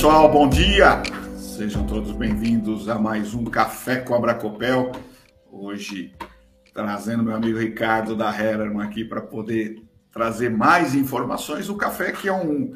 pessoal, bom dia! Sejam todos bem-vindos a mais um Café com a Bracopel. Hoje trazendo meu amigo Ricardo da Hererman aqui para poder trazer mais informações. O café que é um,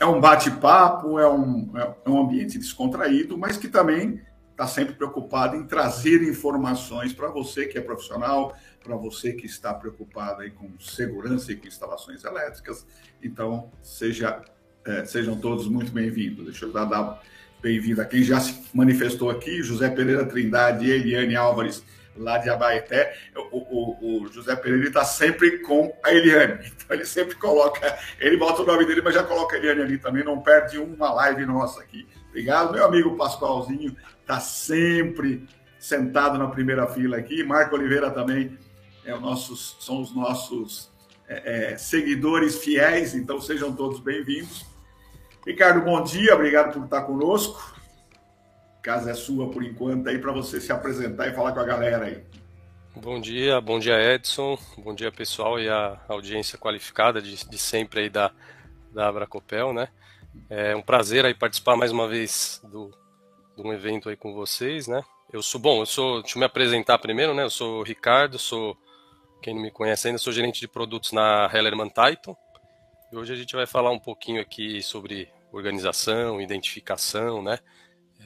é um bate-papo, é um, é um ambiente descontraído, mas que também está sempre preocupado em trazer informações para você que é profissional, para você que está preocupado aí com segurança e com instalações elétricas. Então, seja, é, sejam todos muito bem-vindos. Deixa eu dar, bem-vindo a quem já se manifestou aqui, José Pereira Trindade e Eliane Álvares, lá de Abaeté. O, o, o José Pereira está sempre com a Eliane, então ele sempre coloca, ele bota o nome dele, mas já coloca a Eliane ali também, não perde uma live nossa aqui. Obrigado, meu amigo Pascoalzinho, está sempre sentado na primeira fila aqui. Marco Oliveira também é o nossos, são os nossos é, é, seguidores fiéis, então sejam todos bem-vindos. Ricardo, bom dia, obrigado por estar conosco. casa é sua por enquanto aí para você se apresentar e falar com a galera aí. Bom dia, bom dia Edson, bom dia pessoal e a audiência qualificada de, de sempre aí da, da Abracopel, né? É um prazer aí participar mais uma vez do, de um evento aí com vocês, né? Eu sou, bom, eu sou, deixa eu me apresentar primeiro, né? Eu sou o Ricardo, sou, quem não me conhece ainda, sou gerente de produtos na Hellerman Titan. Hoje a gente vai falar um pouquinho aqui sobre organização, identificação, né?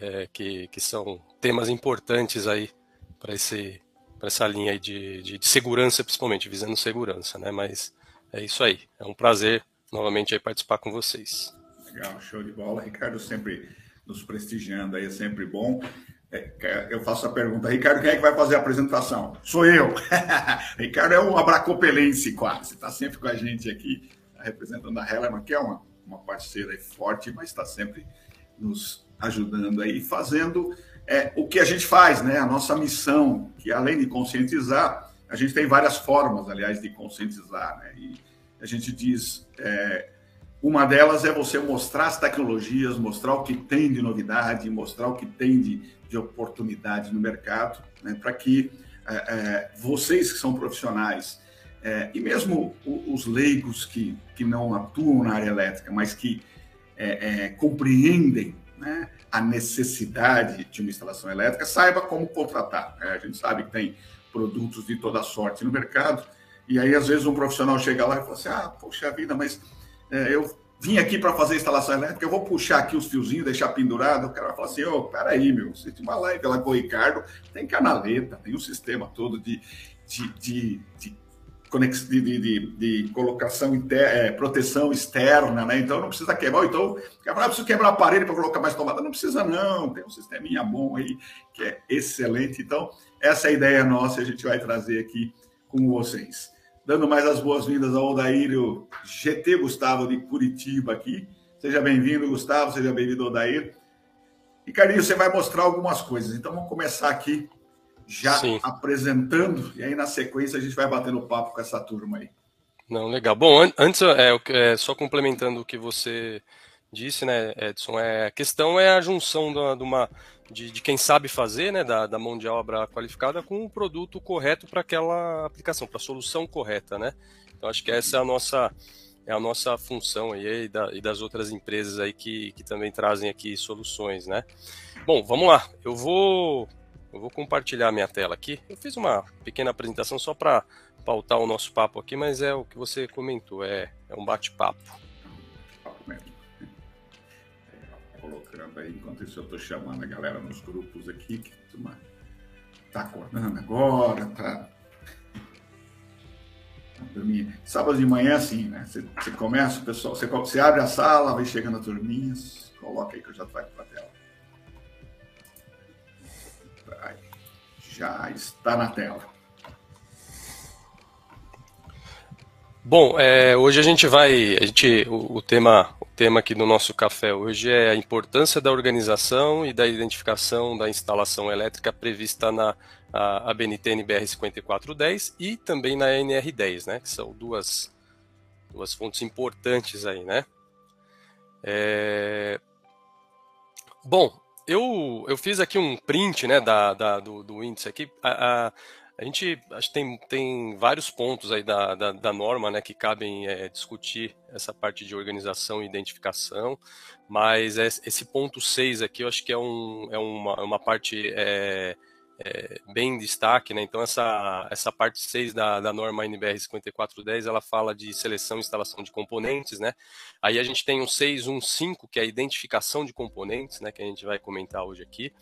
É, que, que são temas importantes aí para esse para essa linha aí de, de, de, segurança, principalmente visando segurança, né? Mas é isso aí. É um prazer novamente aí participar com vocês. Legal, show de bola, Ricardo sempre nos prestigiando aí é sempre bom. É, eu faço a pergunta, Ricardo, quem é que vai fazer a apresentação? Sou eu. Ricardo é um abracopelense quase, está sempre com a gente aqui representando a Hellerman, que é uma, uma parceira forte, mas está sempre nos ajudando aí, fazendo é, o que a gente faz, né? A nossa missão, que além de conscientizar, a gente tem várias formas, aliás, de conscientizar, né? E a gente diz, é, uma delas é você mostrar as tecnologias, mostrar o que tem de novidade, mostrar o que tem de, de oportunidade no mercado, né? Para que é, é, vocês que são profissionais é, e mesmo os leigos que, que não atuam na área elétrica, mas que é, é, compreendem né, a necessidade de uma instalação elétrica, saiba como contratar. Né? A gente sabe que tem produtos de toda sorte no mercado, e aí às vezes um profissional chega lá e fala assim: ah, poxa vida, mas é, eu vim aqui para fazer instalação elétrica, eu vou puxar aqui os fiozinhos, deixar pendurado. O cara vai falar assim: oh, peraí, meu, você tem uma live lá com o Ricardo, tem canaleta, tem um sistema todo de, de, de, de de, de, de, colocação inter, é, proteção externa, né? Então não precisa quebrar. Então, quebrar, ah, preciso quebrar a parede para colocar mais tomada. Não precisa, não. Tem um sisteminha bom aí que é excelente. Então, essa é a ideia nossa, a gente vai trazer aqui com vocês. Dando mais as boas-vindas ao Odaírio GT Gustavo de Curitiba aqui. Seja bem-vindo, Gustavo, seja bem-vindo, Odair. E, Carinho, você vai mostrar algumas coisas. Então, vamos começar aqui já Sim. apresentando, e aí na sequência a gente vai batendo papo com essa turma aí. Não, legal. Bom, an antes, é, é, só complementando o que você disse, né, Edson, é, a questão é a junção de, uma, de, de quem sabe fazer, né, da, da mão de obra qualificada com o produto correto para aquela aplicação, para a solução correta, né? Então acho que essa é a nossa é a nossa função aí e, da, e das outras empresas aí que, que também trazem aqui soluções, né? Bom, vamos lá. Eu vou eu vou compartilhar minha tela aqui. Eu fiz uma pequena apresentação só para pautar o nosso papo aqui, mas é o que você comentou, é, é um bate-papo. Colocando aí, enquanto isso eu estou chamando a galera nos grupos aqui, que turma tá acordando agora, tá, tá dormindo. Sábado de manhã é assim, né? Você, começa, o pessoal, você, você abre a sala, vai chegando a turminhas, coloca aí que eu já trago para a tela. Já está na tela. Bom, é, hoje a gente vai, a gente, o, o, tema, o tema aqui do nosso café hoje é a importância da organização e da identificação da instalação elétrica prevista na a, NBR 5410 e também na NR10, né? Que são duas, duas fontes importantes aí, né? É... Bom, eu, eu fiz aqui um print né, da, da do, do, índice aqui. A, a, A gente acho que tem, tem vários pontos aí da, da, da norma né, que cabem é, discutir essa parte de organização e identificação, mas esse ponto 6 aqui eu acho que é, um, é uma, uma parte é, é, bem em destaque, né? Então essa, essa parte 6 da, da norma NBR 5410, ela fala de seleção e instalação de componentes, né? Aí a gente tem um 615, que é a identificação de componentes, né? Que a gente vai comentar hoje aqui.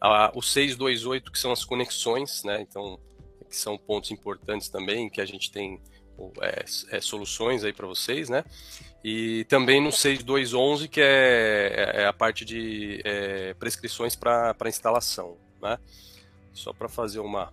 Ah, o 628, que são as conexões, né? Então, que são pontos importantes também, que a gente tem é, é, soluções aí para vocês, né? E também no 6211, que é, é a parte de é, prescrições para instalação, né? Só para fazer uma.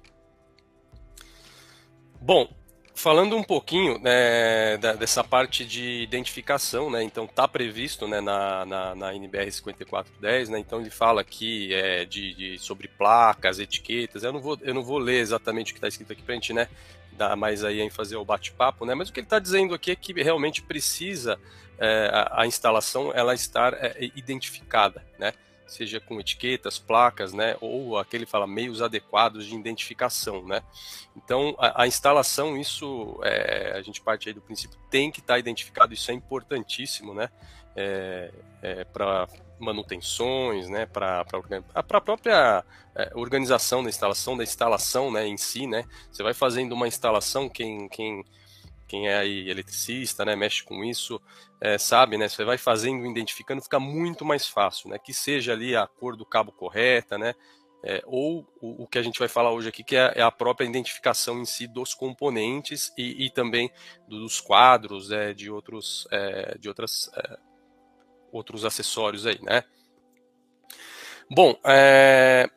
Bom, falando um pouquinho né, dessa parte de identificação, né, então está previsto né, na, na, na, NBR 5410, né, então ele fala aqui é, de, de, sobre placas, etiquetas, eu não vou, eu não vou ler exatamente o que está escrito aqui para a gente né, dar mais aí fazer o bate-papo, né, mas o que ele está dizendo aqui é que realmente precisa é, a, a, instalação ela estar é, identificada, né, seja com etiquetas, placas, né, ou aquele fala meios adequados de identificação, né. Então a, a instalação isso é, a gente parte aí do princípio tem que estar tá identificado, isso é importantíssimo, né, é, é, para manutenções, né, para a própria é, organização da instalação, da instalação, né, em si, né, você vai fazendo uma instalação quem quem quem é aí eletricista, né, mexe com isso, é, sabe, né, você vai fazendo, identificando, fica muito mais fácil, né, que seja ali a cor do cabo correta, né, é, ou o, o, que a gente vai falar hoje aqui, que é, é a própria identificação em si dos componentes e, e também dos quadros, é, de outros, é, de outras, é, outros acessórios aí, né. Bom, é,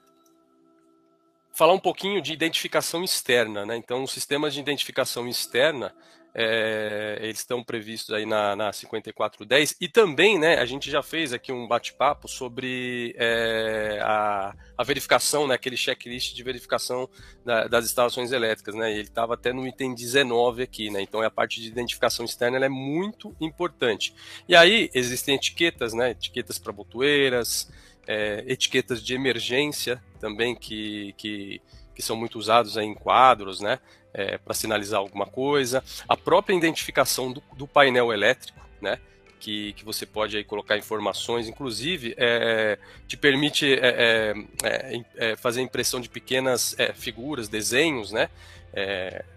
falar um pouquinho de identificação externa, né? Então, os sistemas de identificação externa, é, eles estão previstos aí na, na 5410 e também, né, a gente já fez aqui um bate-papo sobre é, a, a, verificação, né, aquele checklist de verificação da, das instalações elétricas, né, ele estava até no item 19 aqui, né, então a parte de identificação externa é muito importante. E aí existem etiquetas, né, etiquetas para botoeiras, é, etiquetas de emergência também que, que, que são muito usados em quadros, né, é, para sinalizar alguma coisa, a própria identificação do, do painel elétrico, né, que, que, você pode aí colocar informações, inclusive é, te permite é, é, é, é fazer impressão de pequenas figuras, desenhos, né?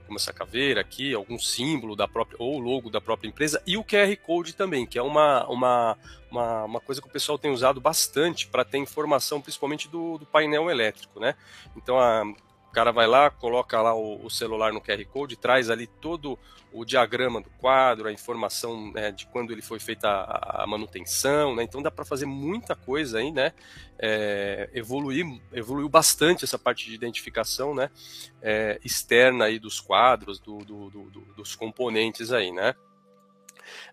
como essa caveira aqui, algum símbolo da própria ou logo da própria empresa e o QR Code também, que é uma, uma, uma, uma coisa que o pessoal tem usado bastante para ter informação, principalmente do, do, painel elétrico, né? Então a, o cara vai lá, coloca lá o, o, celular no QR Code, traz ali todo o diagrama do quadro, a informação né, de quando ele foi feita a, a manutenção, né? Então dá para fazer muita coisa aí, né? É, evoluir, evoluiu bastante essa parte de identificação, né? É, externa aí dos quadros, do, do, do, dos componentes aí, né?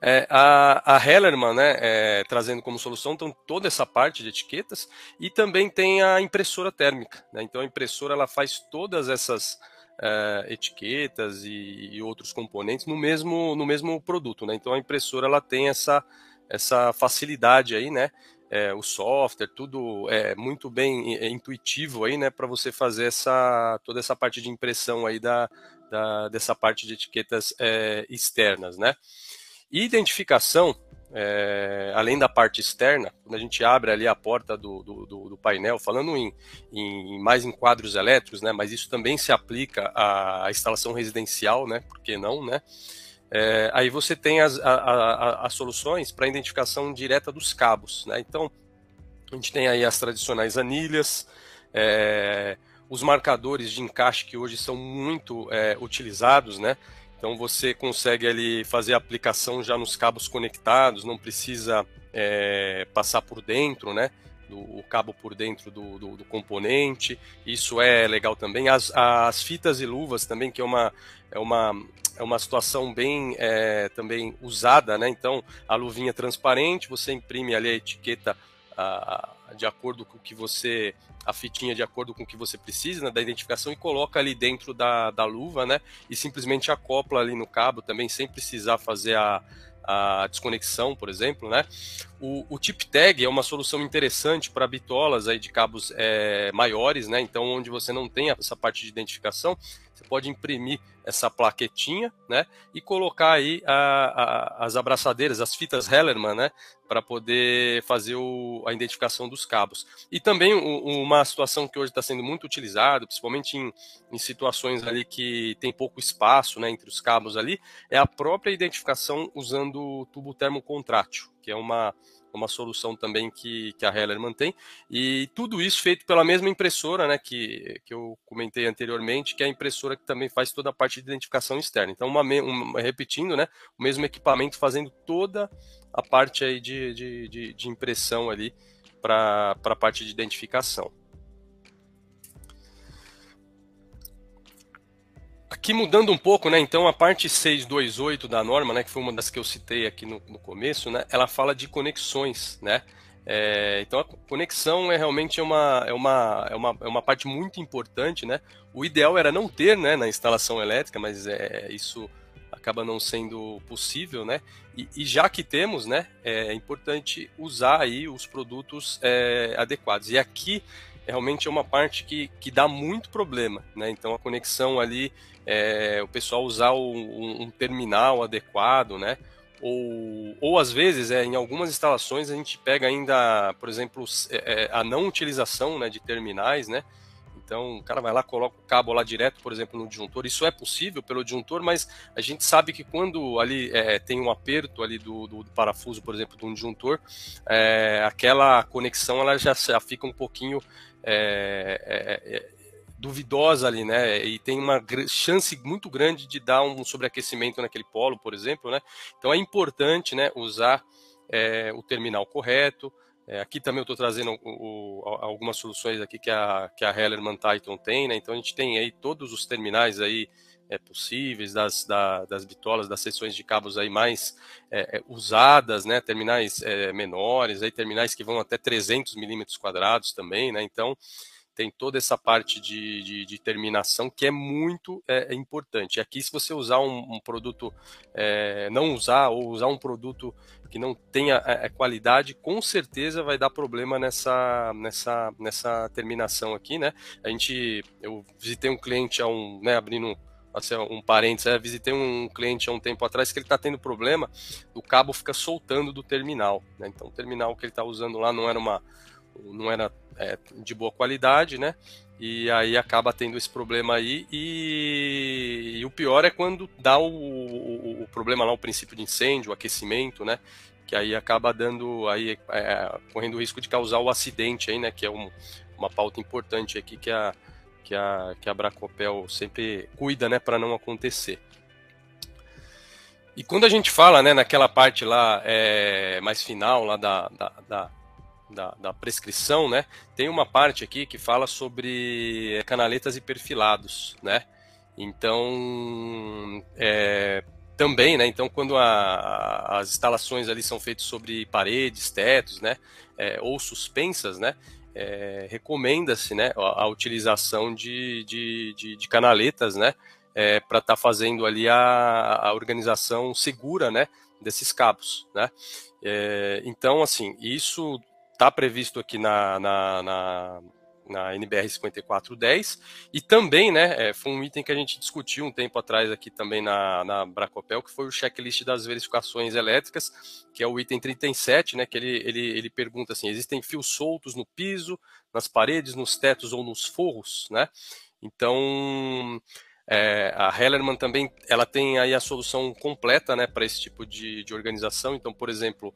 É, a, a Hellerman, né, é, trazendo como solução então, toda essa parte de etiquetas e também tem a impressora térmica. Né? Então a impressora ela faz todas essas é, etiquetas e, e, outros componentes no mesmo, no mesmo produto. Né? Então a impressora ela tem essa, essa facilidade aí, né? É, o software, tudo é muito bem é, intuitivo aí, né, para você fazer essa toda essa parte de impressão aí da, da dessa parte de etiquetas é, externas, né? Identificação, é, além da parte externa, quando a gente abre ali a porta do, do, do painel, falando em, em, mais em quadros elétricos, né, mas isso também se aplica à instalação residencial, né, por que não, né? É, aí você tem as, a, a, as soluções para identificação direta dos cabos, né? Então, a gente tem aí as tradicionais anilhas, é, os marcadores de encaixe que hoje são muito é, utilizados, né? Então você consegue ali fazer a aplicação já nos cabos conectados, não precisa é, passar por dentro, né? Do, o cabo por dentro do, do, do, componente, isso é legal também. As, as fitas e luvas também, que é uma, é uma, é uma situação bem é, também usada, né? Então a luvinha transparente, você imprime ali a etiqueta a, de acordo com o que você a fitinha de acordo com o que você precisa, né, da identificação, e coloca ali dentro da, da luva, né? E simplesmente acopla ali no cabo também, sem precisar fazer a, a desconexão, por exemplo, né? O, o Tip Tag é uma solução interessante para bitolas aí de cabos é, maiores, né? Então, onde você não tem essa parte de identificação, você pode imprimir essa plaquetinha, né? E colocar aí a, a, as abraçadeiras, as fitas Hellerman, né? Para poder fazer o, a identificação dos cabos. E também uma situação que hoje está sendo muito utilizada, principalmente em, em, situações ali que tem pouco espaço, né? Entre os cabos ali, é a própria identificação usando o tubo termocontrátil, que é uma uma solução também que, que a Heller mantém. E tudo isso feito pela mesma impressora, né, que, que eu comentei anteriormente, que é a impressora que também faz toda a parte de identificação externa. Então, uma, uma repetindo, né, o mesmo equipamento fazendo toda a parte aí de, de, de, de impressão ali para a parte de identificação. Aqui mudando um pouco, né? Então a parte 628 da norma, né, que foi uma das que eu citei aqui no, no começo, né, ela fala de conexões, né? É, então a conexão é realmente uma, é, uma, é, uma, é uma parte muito importante, né? O ideal era não ter, né, na instalação elétrica, mas é, isso acaba não sendo possível, né? E, e já que temos, né, é importante usar aí os produtos é, adequados. E aqui realmente é uma parte que, que dá muito problema, né? Então a conexão ali é, o pessoal usar um, um, terminal adequado, né? Ou, ou às vezes, é, em algumas instalações, a gente pega ainda, por exemplo, é, é, a não utilização né, de terminais, né? Então, o cara vai lá, coloca o cabo lá direto, por exemplo, no disjuntor. Isso é possível pelo disjuntor, mas a gente sabe que quando ali é, tem um aperto ali do, do, do, parafuso, por exemplo, de um disjuntor, é, aquela conexão ela já, já fica um pouquinho é, é, é duvidosa ali, né? E tem uma chance muito grande de dar um sobreaquecimento naquele polo, por exemplo, né? Então é importante, né, usar é, o terminal correto. É, aqui também eu estou trazendo o, o, algumas soluções aqui que a, que a Hellerman Titan tem, né? Então a gente tem aí todos os terminais aí é, possíveis das, da, das bitolas, das seções de cabos aí mais é, é usadas, né? Terminais é, menores, aí terminais que vão até 300 milímetros quadrados também, né? Então tem toda essa parte de, de, de terminação que é muito é, é importante. Aqui, se você usar um, um produto, é, não usar ou usar um produto que não tenha é, é, qualidade, com certeza vai dar problema nessa, nessa, nessa terminação aqui, né? A gente, eu visitei um cliente há um, né, abrindo assim, um parênteses, é, visitei um cliente há um tempo atrás que ele está tendo problema, o cabo fica soltando do terminal, né? Então o terminal que ele está usando lá não era uma não era é, de boa qualidade, né? E aí acaba tendo esse problema aí. E, e o pior é quando dá o, o, o, problema lá, o princípio de incêndio, o aquecimento, né? Que aí acaba dando, aí é, correndo o risco de causar o acidente aí, né? Que é um, uma pauta importante aqui que a, que a, que a Bracopel sempre cuida, né? Para não acontecer. E quando a gente fala, né, naquela parte lá é, mais final lá da, da, da da, da, prescrição, né, tem uma parte aqui que fala sobre canaletas e perfilados, né? Então, é, também, né? Então, quando a, as instalações ali são feitas sobre paredes, tetos, né, é, ou suspensas, né, é, recomenda-se, né, a, utilização de, de, de, de, canaletas, né, é, para estar tá fazendo ali a, a organização segura, né, desses cabos, né. É, então, assim, isso está previsto aqui na, na, na, na NBR 5410 e também, né, é, foi um item que a gente discutiu um tempo atrás aqui também na, na Bracopel, que foi o checklist das verificações elétricas, que é o item 37, né, que ele, ele, ele pergunta assim, existem fios soltos no piso, nas paredes, nos tetos ou nos forros, né, então é, a Hellerman também ela tem aí a solução completa né, para esse tipo de, de organização. Então, por exemplo,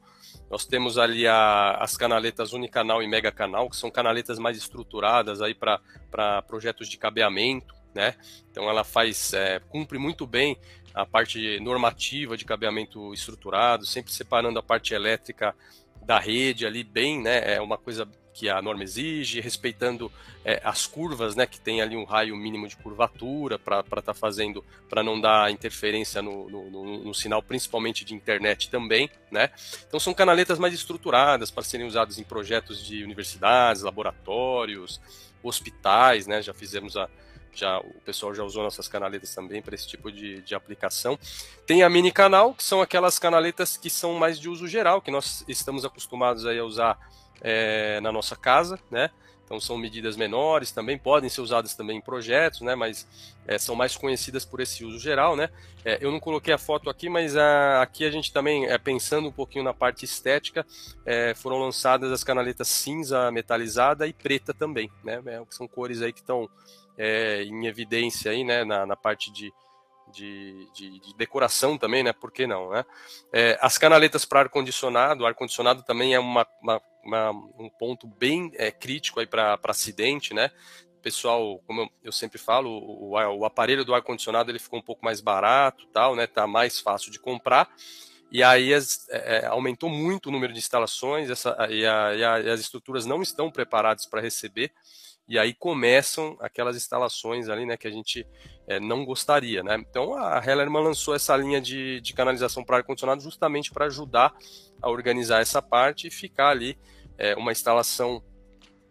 nós temos ali a, as canaletas unicanal e mega canal, que são canaletas mais estruturadas aí para projetos de cabeamento. Né? Então ela faz, é, cumpre muito bem a parte normativa de cabeamento estruturado, sempre separando a parte elétrica da rede ali bem, né? É uma coisa que a norma exige, respeitando é, as curvas, né, que tem ali um raio mínimo de curvatura para estar tá fazendo, para não dar interferência no, no, no, no, sinal, principalmente de internet também, né. Então são canaletas mais estruturadas para serem usadas em projetos de universidades, laboratórios, hospitais, né, já fizemos a, já o pessoal já usou nossas canaletas também para esse tipo de, de aplicação. Tem a mini canal, que são aquelas canaletas que são mais de uso geral, que nós estamos acostumados aí a usar é, na nossa casa, né? Então são medidas menores, também podem ser usadas também em projetos, né? Mas é, são mais conhecidas por esse uso geral, né? É, eu não coloquei a foto aqui, mas a, aqui a gente também, é, pensando um pouquinho na parte estética, é, foram lançadas as canaletas cinza metalizada e preta também, né? É, são cores aí que estão é, em evidência aí, né? Na, na parte de, de, de, de, decoração também, né? Por que não, né? As canaletas para ar-condicionado, ar-condicionado também é uma, uma, uma, um ponto bem é, crítico aí para acidente, né? Pessoal, como eu, sempre falo, o, o aparelho do ar-condicionado ele ficou um pouco mais barato, tal, né? Tá mais fácil de comprar. E aí as, é, é aumentou muito o número de instalações essa, e, a, e, a, e as estruturas não estão preparadas para receber e aí começam aquelas instalações ali, né, que a gente é, não gostaria, né? Então a Hellerman lançou essa linha de, de canalização para ar-condicionado justamente para ajudar a organizar essa parte e ficar ali é, uma instalação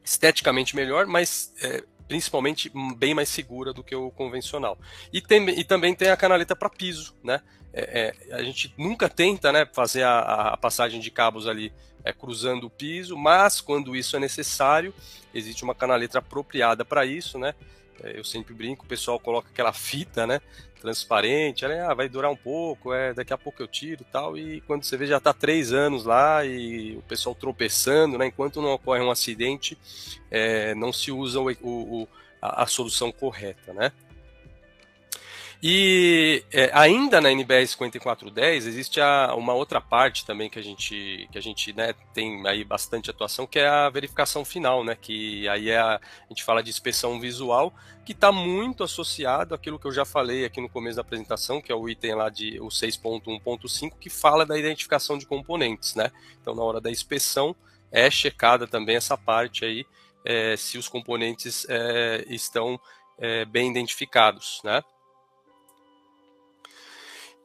esteticamente melhor, mas é, principalmente bem mais segura do que o convencional. E, tem, e também tem a canaleta para piso, né? É, é, a gente nunca tenta né, fazer a, a passagem de cabos ali é, cruzando o piso, mas quando isso é necessário, existe uma canaleta apropriada para isso, né? É, eu sempre brinco, o pessoal coloca aquela fita, né? Transparente, ela ah, vai durar um pouco, é, daqui a pouco eu tiro tal, e quando você vê já está três anos lá e o pessoal tropeçando, né? Enquanto não ocorre um acidente, é, não se usa o, o, a, a solução correta, né? E é, ainda na NBR 5410 existe a, uma outra parte também que a gente, que a gente né, tem aí bastante atuação, que é a verificação final, né? Que aí é a, a gente fala de inspeção visual, que está muito associado àquilo que eu já falei aqui no começo da apresentação, que é o item lá de o 6.1.5, que fala da identificação de componentes, né? Então na hora da inspeção é checada também essa parte aí, é, se os componentes é, estão é, bem identificados, né?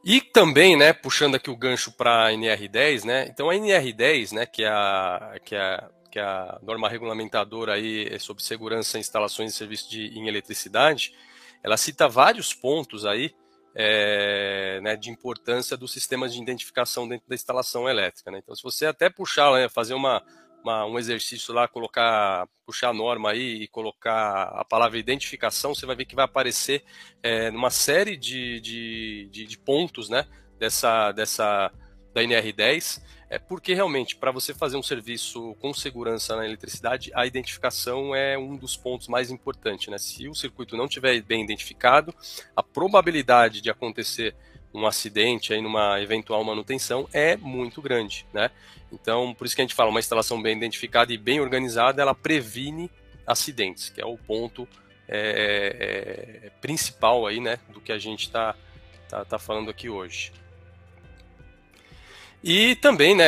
E também, né, puxando aqui o gancho para a NR10, né? Então a NR10, né, que é a, que é, que é a norma regulamentadora aí sobre segurança em instalações e serviços de, em eletricidade, ela cita vários pontos aí é, né, de importância dos sistemas de identificação dentro da instalação elétrica. Né? Então, se você até puxar, né, fazer uma, uma, um exercício lá, colocar, puxar a norma aí e colocar a palavra identificação, você vai ver que vai aparecer é, numa série de, de, de, de, pontos, né, dessa, dessa, da NR10, é porque realmente, para você fazer um serviço com segurança na eletricidade, a identificação é um dos pontos mais importantes, né, se o circuito não estiver bem identificado, a probabilidade de acontecer um acidente aí numa eventual manutenção é muito grande, né? Então, por isso que a gente fala, uma instalação bem identificada e bem organizada, ela previne acidentes, que é o ponto é, é, principal aí, né, do que a gente está tá, tá falando aqui hoje. E também, né,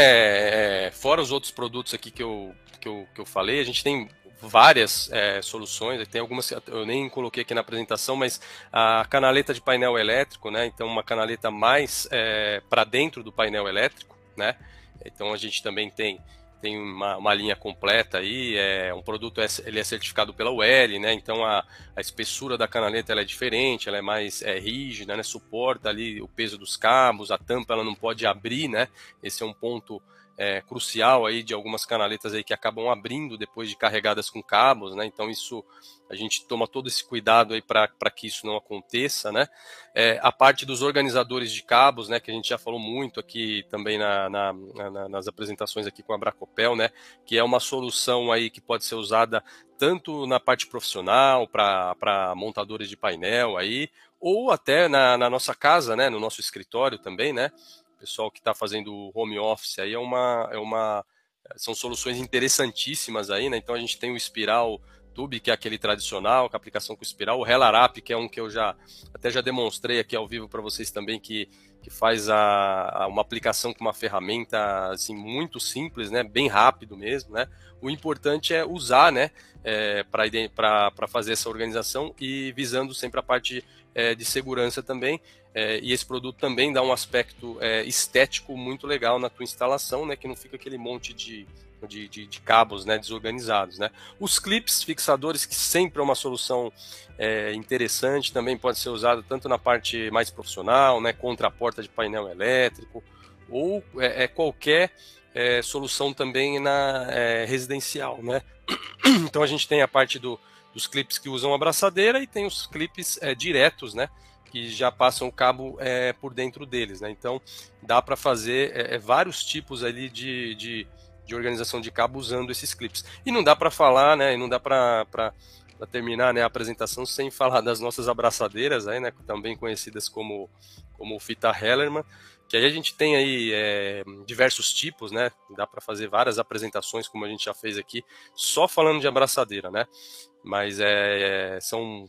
é, fora os outros produtos aqui que eu, que eu, que eu falei, a gente tem várias é, soluções, tem algumas eu nem coloquei aqui na apresentação, mas a canaleta de painel elétrico, né? Então uma canaleta mais é, para dentro do painel elétrico, né? Então a gente também tem tem uma, uma, linha completa aí, é um produto é, ele é certificado pela UL, né? Então a, a espessura da canaleta ela é diferente, ela é mais é, rígida, né? Suporta ali o peso dos cabos, a tampa ela não pode abrir, né? Esse é um ponto é, crucial aí de algumas canaletas aí que acabam abrindo depois de carregadas com cabos, né? Então isso a gente toma todo esse cuidado aí para que isso não aconteça, né? É, a parte dos organizadores de cabos, né? Que a gente já falou muito aqui também na, na, na, nas apresentações aqui com a Bracopel, né? Que é uma solução aí que pode ser usada tanto na parte profissional para montadores de painel aí, ou até na, na nossa casa, né? No nosso escritório também, né? Pessoal que está fazendo home office aí é uma, é uma são soluções interessantíssimas aí, né? Então a gente tem o Espiral Tube, que é aquele tradicional, com aplicação com espiral, o Relarap, que é um que eu já até já demonstrei aqui ao vivo para vocês também, que, que faz a, a, uma aplicação com uma ferramenta assim muito simples, né? Bem rápido mesmo, né? O importante é usar, né? É, para fazer essa organização e visando sempre a parte é, de segurança também. É, e esse produto também dá um aspecto é, estético muito legal na tua instalação, né? Que não fica aquele monte de, de, de, de, cabos né, desorganizados. Né? Os clips fixadores, que sempre é uma solução é, interessante, também pode ser usado tanto na parte mais profissional, né, contra a porta de painel elétrico, ou é, é qualquer é, solução também na é, residencial. Né? Então a gente tem a parte do, dos clips que usam abraçadeira e tem os clips é, diretos, né? que já passam o cabo é, por dentro deles, né? Então dá para fazer vários tipos ali de, de, de, organização de cabo usando esses clips. E não dá para falar, né? E não dá para terminar né, a apresentação sem falar das nossas abraçadeiras, aí, né? Também conhecidas como como fita Hellerman, que aí a gente tem aí é, diversos tipos, né? Dá para fazer várias apresentações, como a gente já fez aqui, só falando de abraçadeira, né? Mas é, é são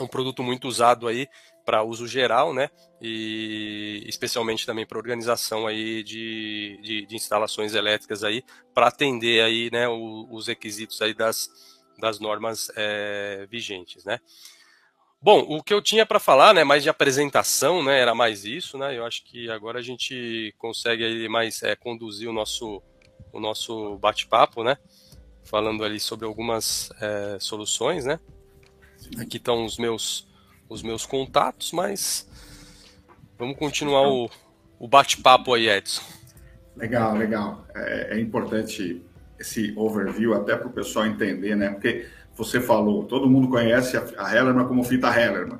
um produto muito usado aí para uso geral, né? E especialmente também para organização aí de, de, de, instalações elétricas aí, para atender aí, né, o, os requisitos aí das, das normas é, vigentes, né? Bom, o que eu tinha para falar, né, mais de apresentação, né, era mais isso, né? Eu acho que agora a gente consegue aí mais é, conduzir o nosso o nosso bate-papo, né? Falando ali sobre algumas é, soluções, né? Aqui estão os meus os meus contatos, mas vamos continuar o, o bate-papo aí, Edson. Legal, legal. É, é importante esse overview até para o pessoal entender, né? Porque você falou, todo mundo conhece a, a Hellerman como fita Hellerman,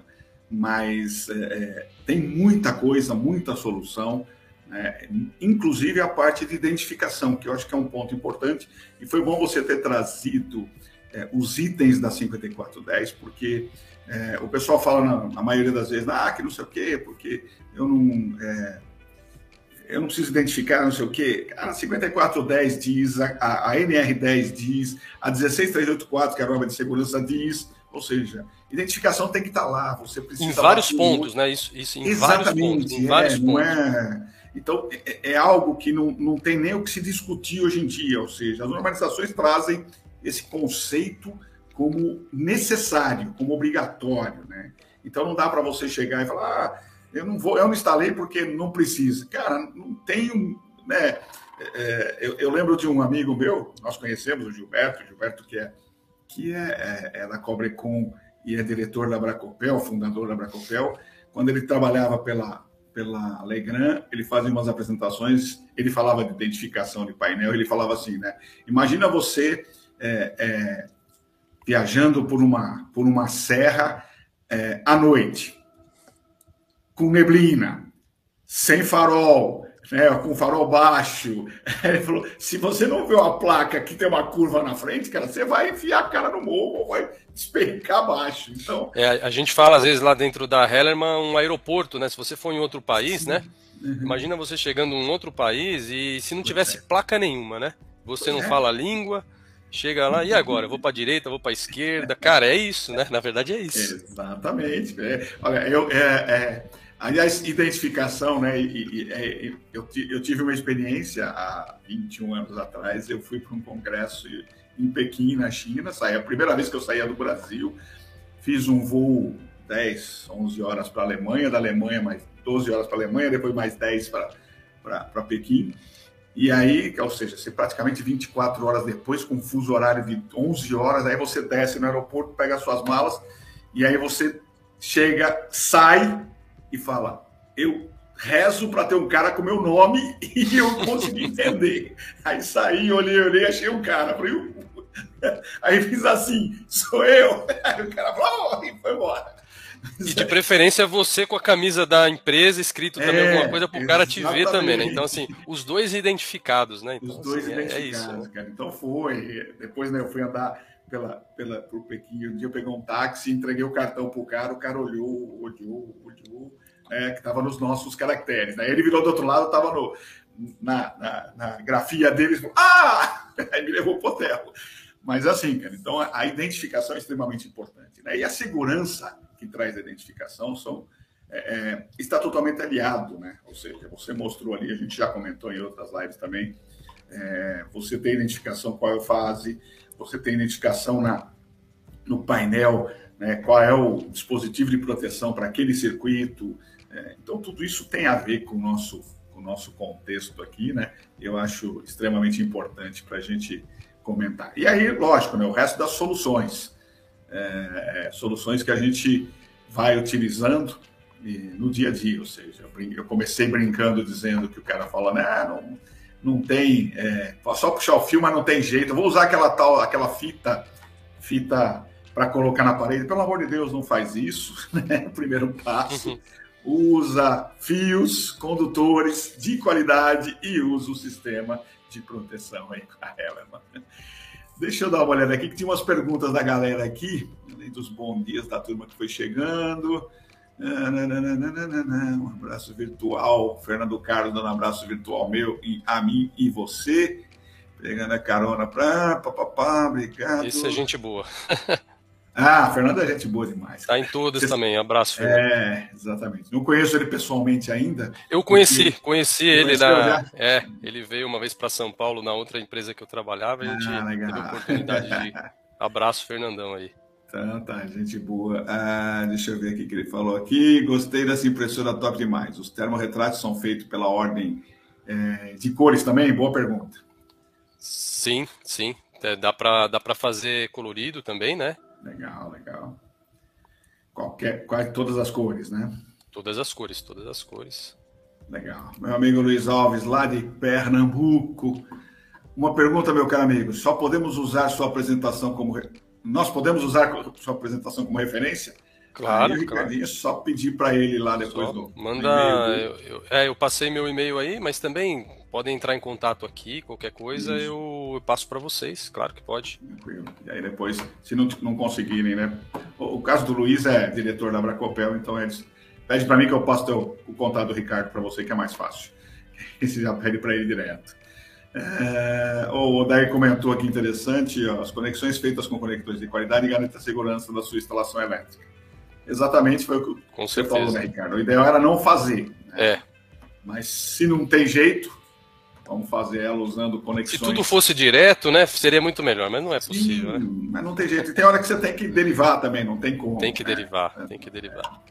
mas é, é, tem muita coisa, muita solução, né? inclusive a parte de identificação, que eu acho que é um ponto importante, e foi bom você ter trazido é, os itens da 5410, porque é, o pessoal fala na, na, maioria das vezes, ah, que não sei o quê, porque eu não, é, eu não preciso identificar não sei o quê. A 5410 diz, a, a NR10 diz, a 16384, que é a norma de segurança, diz, ou seja, identificação tem que estar lá, você precisa... Em vários pontos, muito... né? Isso, isso em Exatamente, vários pontos. Em é, vários não pontos. É... Então, é, é, algo que não, não tem nem o que se discutir hoje em dia, ou seja, as normalizações trazem esse conceito como necessário, como obrigatório, né? Então não dá para você chegar e falar, ah, eu não vou, eu não instalei porque não precisa. Cara, não tenho, né? É, eu, eu, lembro de um amigo meu, nós conhecemos o Gilberto, Gilberto que é que é, é, é da Cobrecon e é diretor da Bracopel, fundador da Bracopel. Quando ele trabalhava pela pela Legrand, ele fazia umas apresentações, ele falava de identificação de painel, ele falava assim, né? Imagina você é, é, viajando por uma, por uma serra é, à noite, com neblina, sem farol, né, com farol baixo. Ele falou: se você não vê uma placa que tem uma curva na frente, cara, você vai enfiar a cara no morro vai despencar abaixo. Então, é, a gente fala às vezes lá dentro da Hellerman um aeroporto, né? Se você for em outro país, sim. né? Uhum. Imagina você chegando em um outro país e se não tivesse é. placa nenhuma, né? Você não é. fala a língua, Chega lá, e agora? Vou para direita, vou para esquerda. Cara, é isso, né? Na verdade é isso. Exatamente. É, olha, eu, é, é, aliás, identificação, né? E, e, é, eu, eu tive uma experiência há 21 anos atrás. Eu fui para um congresso em Pequim, na China. Saí, a primeira vez que eu saía do Brasil. Fiz um voo 10, 11 horas para a Alemanha, da Alemanha mais 12 horas para a Alemanha, depois mais 10 para Pequim. E aí, ou seja, você praticamente 24 horas depois, com fuso horário de 11 horas, aí você desce no aeroporto, pega as suas malas, e aí você chega, sai e fala: Eu rezo para ter um cara com meu nome e eu consegui entender. aí saí, olhei, olhei, achei um cara. Falei, aí fiz assim: Sou eu. Aí o cara falou: oh, e foi embora. E de preferência você com a camisa da empresa, escrito também é, alguma coisa para o cara te ver também, né? Então, assim, os dois identificados, né? Então, os dois assim, identificados, é, é isso, né? cara. Então foi. Depois, né, eu fui andar pela, pela, por Pequim. Um dia eu peguei um táxi, entreguei o cartão pro cara, o cara olhou, olhou, olhou, é, que estava nos nossos caracteres. Né? Ele virou do outro lado, estava no, na, na, na, grafia deles. Ah! Aí me levou pro hotel. Mas assim, cara, então a identificação é extremamente importante. Né? E a segurança que traz a identificação são é, é, está totalmente aliado, né? Ou seja, você mostrou ali, a gente já comentou em outras lives também, é, você tem identificação qual é a fase, você tem identificação na, no painel, né, qual é o dispositivo de proteção para aquele circuito. É, então, tudo isso tem a ver com o nosso, com o nosso contexto aqui, né? Eu acho extremamente importante para a gente comentar. E aí, lógico, né, o resto das soluções. É, é, soluções que a gente vai utilizando no dia a dia, ou seja, eu comecei brincando dizendo que o cara fala, ah, não, não tem, é, só puxar o fio, mas não tem jeito, eu vou usar aquela tal, aquela fita, fita para colocar na parede, pelo amor de Deus, não faz isso, né? Primeiro passo. Uhum. Usa fios condutores de qualidade e usa o sistema de proteção aí com a. Deixa eu dar uma olhada aqui, que tinha umas perguntas da galera aqui, além dos bons dias da turma que foi chegando. Um abraço virtual, Fernando Carlos dando um abraço virtual meu e a mim e você. Pegando a carona para papapá, obrigado. Isso é gente boa. Ah, Fernando é gente boa demais. Tá em todas Você... também, abraço. Fernando. É, exatamente. Não conheço ele pessoalmente ainda. Eu conheci, porque... conheci ele na. É, ele veio uma vez para São Paulo na outra empresa que eu trabalhava. A gente ah, legal. teve a oportunidade de. Abraço, Fernandão aí. Então, tá, gente boa. Ah, deixa eu ver aqui o que ele falou aqui. Gostei dessa impressora top demais. Os termorretratos são feitos pela ordem é, de cores também? Boa pergunta. Sim, sim. É, dá para dá fazer colorido também, né? Legal, legal. Qualquer, quase todas as cores, né? Todas as cores, todas as cores. Legal. Meu amigo Luiz Alves, lá de Pernambuco. Uma pergunta, meu caro amigo. Só podemos usar sua apresentação como. Nós podemos usar sua apresentação como referência? Claro, aí, claro. só pedir para ele lá depois só do. Manda. Eu, eu, é, eu passei meu e-mail aí, mas também podem entrar em contato aqui, qualquer coisa eu, eu passo para vocês, claro que pode. Tranquilo. E aí depois, se não, não conseguirem, né? O, o caso do Luiz é diretor da Bracopel, então eles pede para mim que eu passo teu, o contato do Ricardo para você, que é mais fácil. Esse já pede para ele direto. É, o Odair comentou aqui interessante, ó, as conexões feitas com conectores de qualidade garantem a segurança da sua instalação elétrica. Exatamente foi o que com você certeza. falou, né, Ricardo? O ideal era não fazer. Né? É. Mas se não tem jeito, Vamos fazer ela usando conexões. Se tudo fosse direto, né, seria muito melhor, mas não é possível. Sim, né? Mas não tem jeito. E tem hora que você tem que derivar também, não tem como. Tem que né? derivar, é. tem que derivar.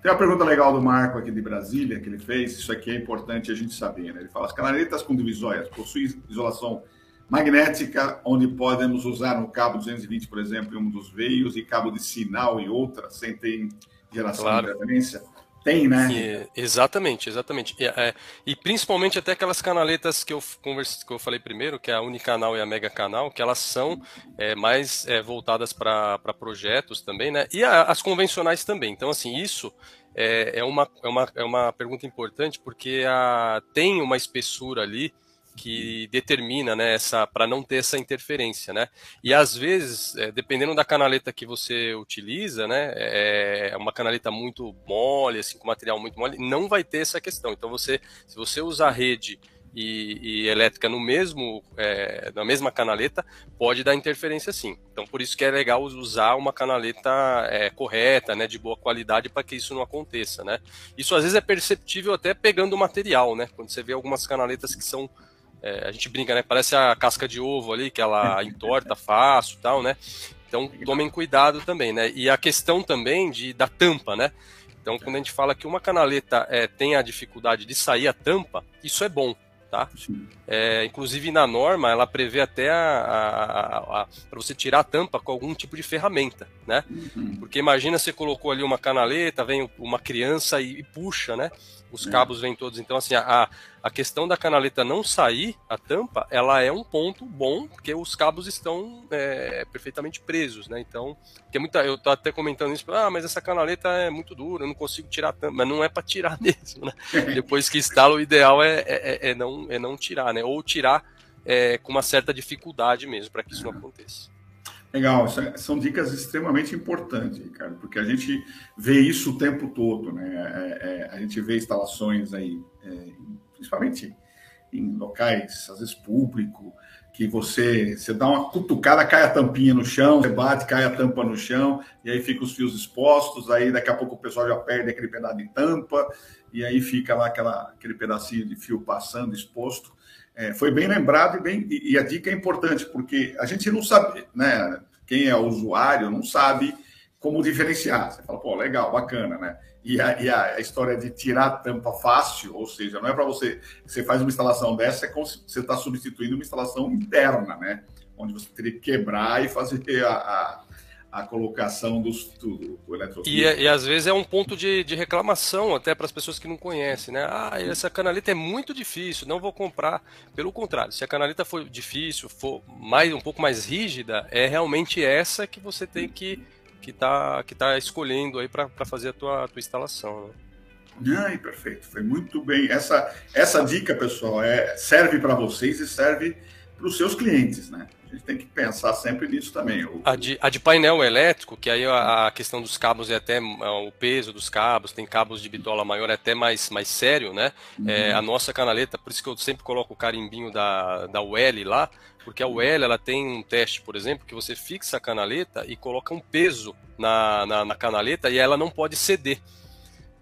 Tem uma pergunta legal do Marco aqui de Brasília que ele fez. Isso aqui é importante a gente saber. Né? Ele fala: as canaletas com divisórias possuem isolação magnética, onde podemos usar um cabo 220, por exemplo, em um dos veios, e cabo de sinal em outra, sem ter geração claro. de interferência. Tem, né? exatamente, exatamente. E, é, e, principalmente até aquelas canaletas que eu, converse, que eu falei primeiro, que é a Unicanal e a Mega Canal, que elas são é, mais é, voltadas para projetos também, né? E a, as convencionais também. Então, assim, isso é, é, uma, é, uma, é uma pergunta importante, porque a, tem uma espessura ali que determina né, essa para não ter essa interferência, né? E às vezes, é, dependendo da canaleta que você utiliza, né, é uma canaleta muito mole, assim, com material muito mole, não vai ter essa questão. Então você, se você usar rede e, e elétrica no mesmo, é, na mesma canaleta, pode dar interferência sim. Então por isso que é legal usar uma canaleta é, correta, né, de boa qualidade para que isso não aconteça, né? Isso às vezes é perceptível até pegando o material, né? Quando você vê algumas canaletas que são é, a gente brinca, né? Parece a casca de ovo ali, que ela entorta fácil e tal, né? Então tomem cuidado também, né? E a questão também de, da tampa, né? Então, quando a gente fala que uma canaleta é, tem a dificuldade de sair a tampa, isso é bom, tá? É, inclusive na norma ela prevê até para você tirar a tampa com algum tipo de ferramenta, né? Uhum. Porque imagina você colocou ali uma canaleta, vem uma criança e, e puxa, né? Os cabos vêm todos. Então, assim, a, a questão da canaleta não sair, a tampa, ela é um ponto bom, porque os cabos estão é, perfeitamente presos, né? Então, porque muita, eu tô até comentando isso, ah, mas essa canaleta é muito dura, eu não consigo tirar a tampa, mas não é para tirar mesmo, né? Depois que instala, o ideal é, é, é, é, não, é não tirar, né? Ou tirar é, com uma certa dificuldade mesmo, para que isso não aconteça. Legal, é, são dicas extremamente importantes, Ricardo, porque a gente vê isso o tempo todo, né? É, é, a gente vê instalações aí, é, principalmente em locais, às vezes público, que você, você dá uma cutucada, cai a tampinha no chão, você bate, cai a tampa no chão, e aí fica os fios expostos, aí daqui a pouco o pessoal já perde aquele pedaço de tampa, e aí fica lá aquela, aquele pedacinho de fio passando, exposto. É, foi bem lembrado e, bem, e, a dica é importante, porque a gente não sabe, né? Quem é usuário não sabe como diferenciar. Você fala, pô, legal, bacana, né? E a, e a, história de tirar a tampa fácil, ou seja, não é para você. Você faz uma instalação dessa, é como se você está substituindo uma instalação interna, né? Onde você teria que quebrar e fazer a, a a colocação dos, do, do e, e, às vezes é um ponto de, de reclamação até para as pessoas que não conhecem, né? Ah, essa canaleta é muito difícil, não vou comprar. Pelo contrário, se a canaleta for difícil, for mais um pouco mais rígida, é realmente essa que você tem que que tá que tá escolhendo aí para fazer a tua, a tua instalação. Né? Ai, perfeito, foi muito bem. Essa essa dica, pessoal, é serve para vocês e serve para os seus clientes, né? A gente tem que pensar sempre nisso também. O... A, de, a de painel elétrico, que aí a, a, questão dos cabos é até é, o peso dos cabos, tem cabos de bitola maior, é até mais, mais sério, né? Uhum. É, a nossa canaleta, por isso que eu sempre coloco o carimbinho da, da UL lá, porque a UL ela tem um teste, por exemplo, que você fixa a canaleta e coloca um peso na, na, na canaleta e ela não pode ceder.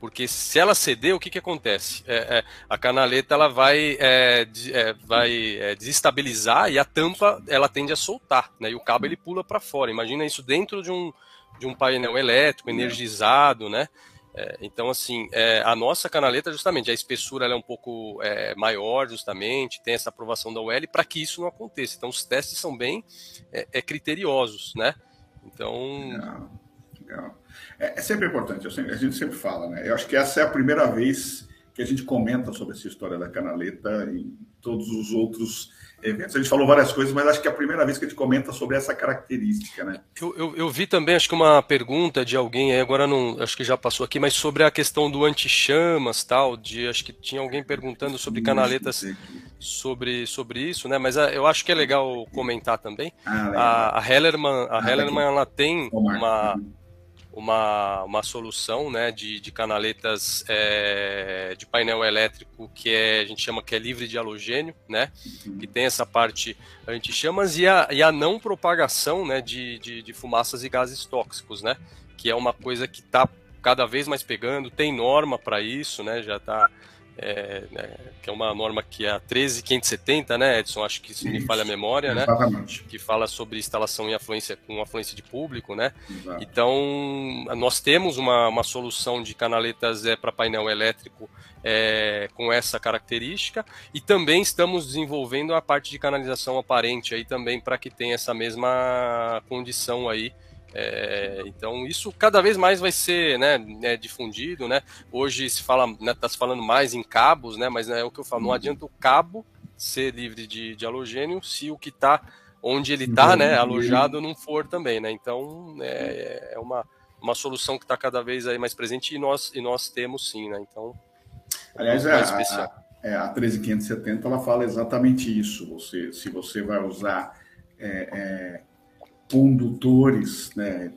Porque se ela ceder, o que, que acontece? É, é, a canaleta ela vai, é, é vai é, desestabilizar e a tampa ela tende a soltar, né? E o cabo ele pula para fora. Imagina isso dentro de um, de um painel elétrico energizado, né? É, então, assim, a nossa canaleta, justamente, a espessura é um pouco maior, justamente, tem essa aprovação da UL para que isso não aconteça. Então, os testes são bem criteriosos, né? Então. Legal. Legal. É, é sempre importante, sempre, a gente sempre fala, né? Eu acho que essa é a primeira vez que a gente comenta sobre essa história da canaleta em todos os outros eventos. A gente falou várias coisas, mas acho que é a primeira vez que a gente comenta sobre essa característica, né? Eu, eu, eu vi também, acho que uma pergunta de alguém, agora não, acho que já passou aqui, mas sobre a questão do anti-chamas, tal, de acho que tinha alguém perguntando sobre canaletas sobre, sobre isso, né? Mas a, ah, eu acho que é legal comentar também. Ah, a, a Hellerman, a ah, Hellerman ela tem uma uma, uma solução né, de, de canaletas é, de painel elétrico que é, a gente chama que é livre de halogênio, né, que tem essa parte anti-chamas e a, e a não propagação né, de, de, de fumaças e gases tóxicos, né, que é uma coisa que está cada vez mais pegando, tem norma para isso, né, já está é, né, que é uma norma que é a 13570, né, Edson? Acho que se me falha a memória, né? Exatamente. Que fala sobre instalação em afluência com afluência de público, né? Exato. Então, nós temos uma, uma solução de canaletas é, para painel elétrico é, com essa característica e também estamos desenvolvendo a parte de canalização aparente aí também para que tenha essa mesma condição aí é, então isso cada vez mais vai ser né, né, difundido, né? Hoje se fala, está né, tá se falando mais em cabos, né? Mas é o que eu falo, não adianta o cabo ser livre de, de halogênio se o que está onde ele está, né, alojado não for também, né? Então é, é uma, uma solução que está cada vez aí mais presente e nós e nós temos sim, né? Então aliás é, especial. A, é, a 13570 ela fala exatamente isso. Você se você vai usar é, é condutores né,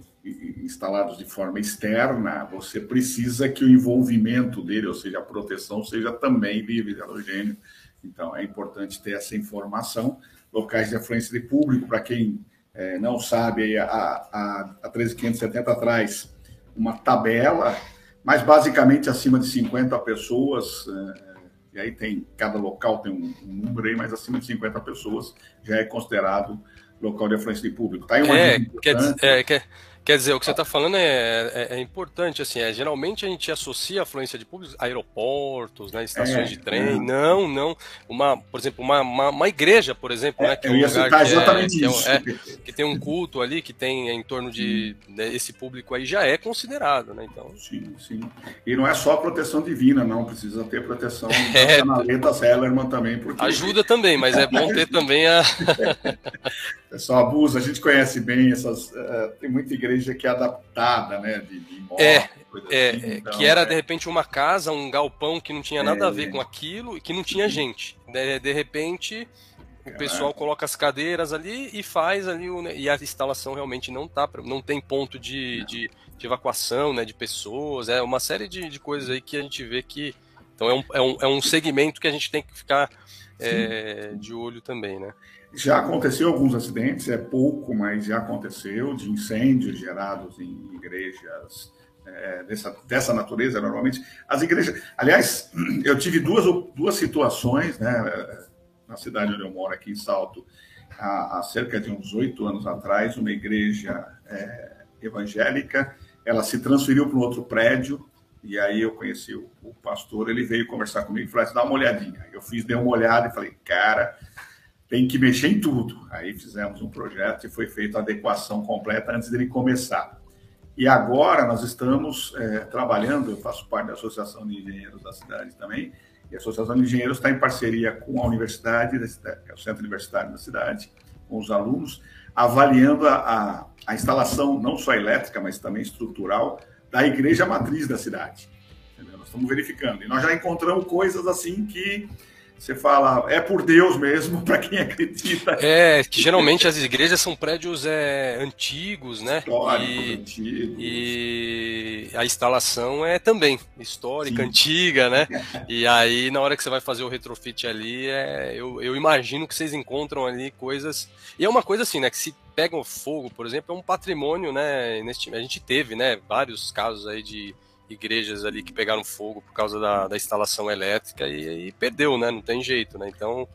instalados de forma externa, você precisa que o envolvimento dele, ou seja, a proteção, seja também livre de halogênio. Então, é importante ter essa informação. Locais de afluência de público, para quem é, não sabe, a, a, a 13570 traz uma tabela, mas basicamente acima de 50 pessoas, é, e aí tem, cada local tem um, um número aí, mas acima de 50 pessoas já é considerado local de afluência de público. Tá aí uma é, quer, é, quer, Quer dizer, o que você está falando é, é, é, importante, assim, é, geralmente a gente associa a afluência de público a aeroportos, né, estações é, de trem, é. não, não, uma, por exemplo, uma, uma, uma igreja, por exemplo, né, que é um lugar que, exatamente é, isso. É, que tem um culto ali, que tem em torno de né, esse público aí já é considerado, né, então... Sim, sim, e não é só a proteção divina, não, precisa ter proteção é, da canaleta Sellerman também, porque... Ajuda também, mas é bom ter também a... é só abuso, a gente conhece bem essas, uh, tem muita igreja igreja que é adaptada, né? De, de imóvel, é, é, assim, então, que era é. de repente uma casa, um galpão que não tinha nada a ver é. com aquilo e que não tinha gente. De, de repente o pessoal coloca as cadeiras ali e faz ali o, né, e a instalação realmente não tá não tem ponto de, de, de, evacuação né de pessoas é uma série de, de coisas aí que a gente vê que então é um, é um, é um segmento que a gente tem que ficar é, de olho também né já aconteceu alguns acidentes, é pouco, mas já aconteceu, de incêndios gerados em igrejas é, dessa, dessa natureza, normalmente. As igrejas. Aliás, eu tive duas, duas situações, né, na cidade onde eu moro, aqui em Salto, há, há cerca de uns oito anos atrás, uma igreja é, evangélica, ela se transferiu para um outro prédio, e aí eu conheci o, o pastor, ele veio conversar comigo e falou assim, dá uma olhadinha. Eu fiz, dei uma olhada e falei, cara, tem que mexer em tudo. Aí fizemos um projeto e foi feita a adequação completa antes dele começar. E agora nós estamos é, trabalhando, eu faço parte da Associação de Engenheiros da cidade também, e a Associação de Engenheiros está em parceria com a universidade, é o Centro Universitário da cidade, com os alunos, avaliando a, a, a instalação não só elétrica, mas também estrutural da igreja matriz da cidade. Entendeu? Nós estamos verificando. E nós já encontramos coisas assim que você fala, é por Deus mesmo, para quem acredita. É, que geralmente as igrejas são prédios é, antigos, né? Históricos, e, antigos. E a instalação é também histórica, Sim. antiga, né? e aí, na hora que você vai fazer o retrofit ali, é, eu, eu imagino que vocês encontram ali coisas. E é uma coisa assim, né? Que se pegam fogo, por exemplo, é um patrimônio, né? Nesse, a gente teve, né? Vários casos aí de igrejas ali que pegaram fogo por causa da, da instalação elétrica e, e, perdeu, né? Não tem jeito, né? Então,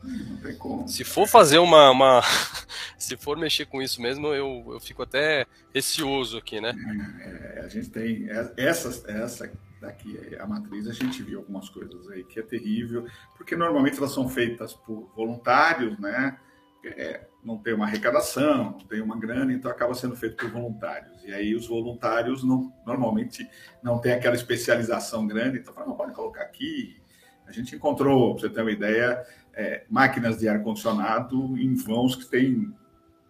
se for fazer uma, uma, se for mexer com isso mesmo, eu, eu fico até receoso aqui, né? É, a gente tem essa, essa daqui, a matriz, a gente viu algumas coisas aí que é terrível, porque normalmente elas são feitas por voluntários, né? É, não tem uma arrecadação, não tem uma grana, então acaba sendo feito por voluntários. E aí os voluntários não, normalmente não tem aquela especialização grande, então não, pode colocar aqui. A gente encontrou, para você ter uma ideia, é, máquinas de ar-condicionado em vãos que tem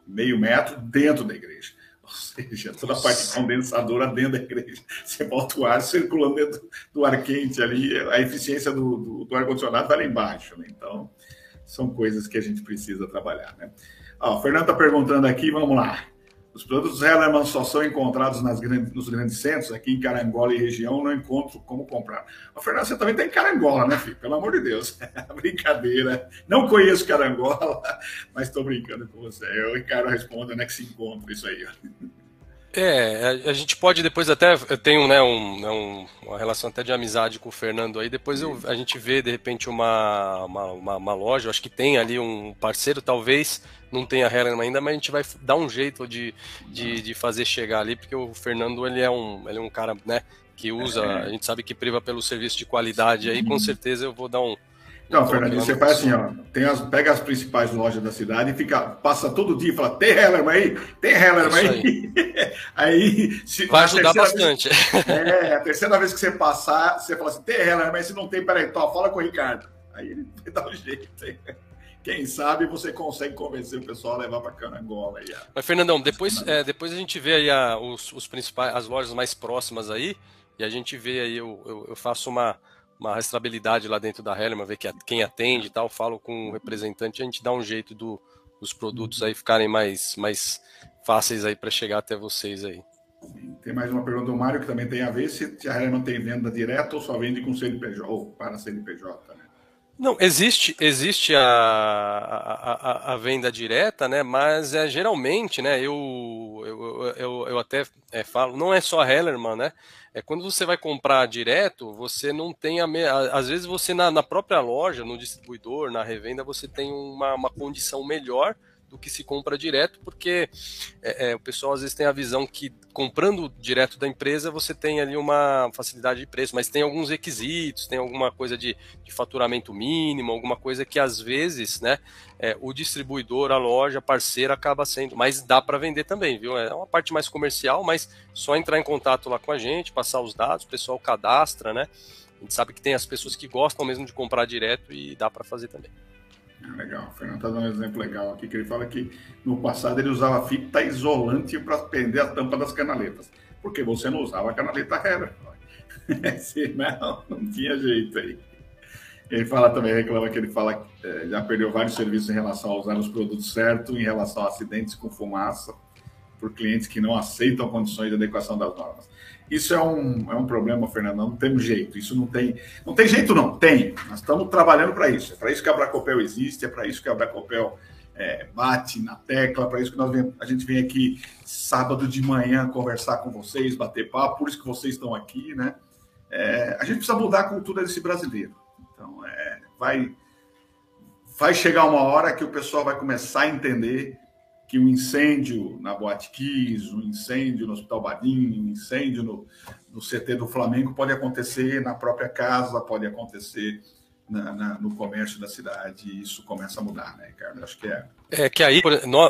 meio metro dentro da igreja. Ou seja, toda a parte condensadora dentro da igreja. Você bota o ar circulando dentro do ar quente ali, a eficiência do, do, do ar-condicionado está lá embaixo. Né? Então, são coisas que a gente precisa trabalhar. Né? Ó, o Fernando está perguntando aqui, vamos lá. Os produtos Hellerman só são encontrados nas grandes, nos grandes centros, aqui em Carangola e região, não encontro como comprar. Ô, Fernando, você também tem Carangola, né, filho? Pelo amor de Deus. Brincadeira. Não conheço Carangola, mas estou brincando com você. O Ricardo responde onde é que se encontra isso aí. É, a, gente pode depois até. Eu tenho né, um, né, um, uma relação até de amizade com o Fernando aí. Depois eu, a gente vê, de repente, uma, uma, uma, uma loja. Eu acho que tem ali um parceiro, talvez não tenha Helena ainda, mas a gente vai dar um jeito de, de, de, fazer chegar ali, porque o Fernando ele é um, ele é um cara né, que usa, é. a gente sabe que priva pelo serviço de qualidade aí, com certeza eu vou dar um. Então, Fernando, você faz assim, ó, tem as, pega as principais lojas da cidade e fica, passa todo dia e fala, tem Hellerman aí? Tem Hellerman aí? aí se, vai ajudar bastante. Vez, é, a terceira vez que você passar, você fala assim, tem Hellerman, se não tem, peraí, tó, fala com o Ricardo. Aí ele dar um jeito. quem sabe você consegue convencer o pessoal a levar para Carangola. Aí, Mas, Fernandão, depois, é, depois a gente vê aí a, os, os, principais, as lojas mais próximas aí, e a gente vê aí, eu, eu, eu faço uma, uma rastreabilidade lá dentro da Hellerman, ver que, quem atende e tal, falo com o representante, a gente dá um jeito do, dos produtos aí ficarem mais, mais fáceis aí para chegar até vocês aí. Tem mais uma pergunta do Mário que também tem a ver se a Hellerman tem venda direta ou só vende com CNPJ, ou para CNPJ, né? Não, existe, existe a, a, a, venda direta, né? Mas é geralmente, né? Eu, eu, eu, eu até é, falo, não é só a Hellerman, né? É quando você vai comprar direto, você não tem a às vezes você na, na própria loja, no distribuidor, na revenda, você tem uma, uma condição melhor do que se compra direto, porque é, é, o pessoal às vezes tem a visão que comprando direto da empresa você tem ali uma facilidade de preço, mas tem alguns requisitos, tem alguma coisa de, de faturamento mínimo, alguma coisa que às vezes né, é, o distribuidor, a loja, parceira acaba sendo, mas dá para vender também, viu? É uma parte mais comercial, mas só entrar em contato lá com a gente, passar os dados, o pessoal cadastra, né? A gente sabe que tem as pessoas que gostam mesmo de comprar direto e dá para fazer também. Legal, o Fernando está dando um exemplo legal aqui, que ele fala que no passado ele usava fita isolante para prender a tampa das canaletas, porque você não usava a canaleta Heller. não, não tinha jeito aí. Ele fala também, reclama que ele fala que é, já perdeu vários serviços em relação a usar os produtos certos, em relação a acidentes com fumaça, por clientes que não aceitam condições de adequação das normas. Isso é um, é um problema, Fernando. Não temos jeito. Isso não tem. Não tem jeito, não. Tem. Nós estamos trabalhando para isso. É para isso que a Bracopel existe, é para isso que a Bracopel é, bate na tecla, para isso que nós vem, a gente vem aqui sábado de manhã conversar com vocês, bater papo, por isso que vocês estão aqui, né? É, a gente precisa mudar a cultura desse brasileiro. Então, é, vai, vai chegar uma hora que o pessoal vai começar a entender que um incêndio na Boate Kiss, um incêndio no Hospital Badim, um incêndio no, no CT do Flamengo pode acontecer na própria casa, pode acontecer na, na, no comércio da cidade isso começa a mudar, né, Ricardo? Acho que é. É que aí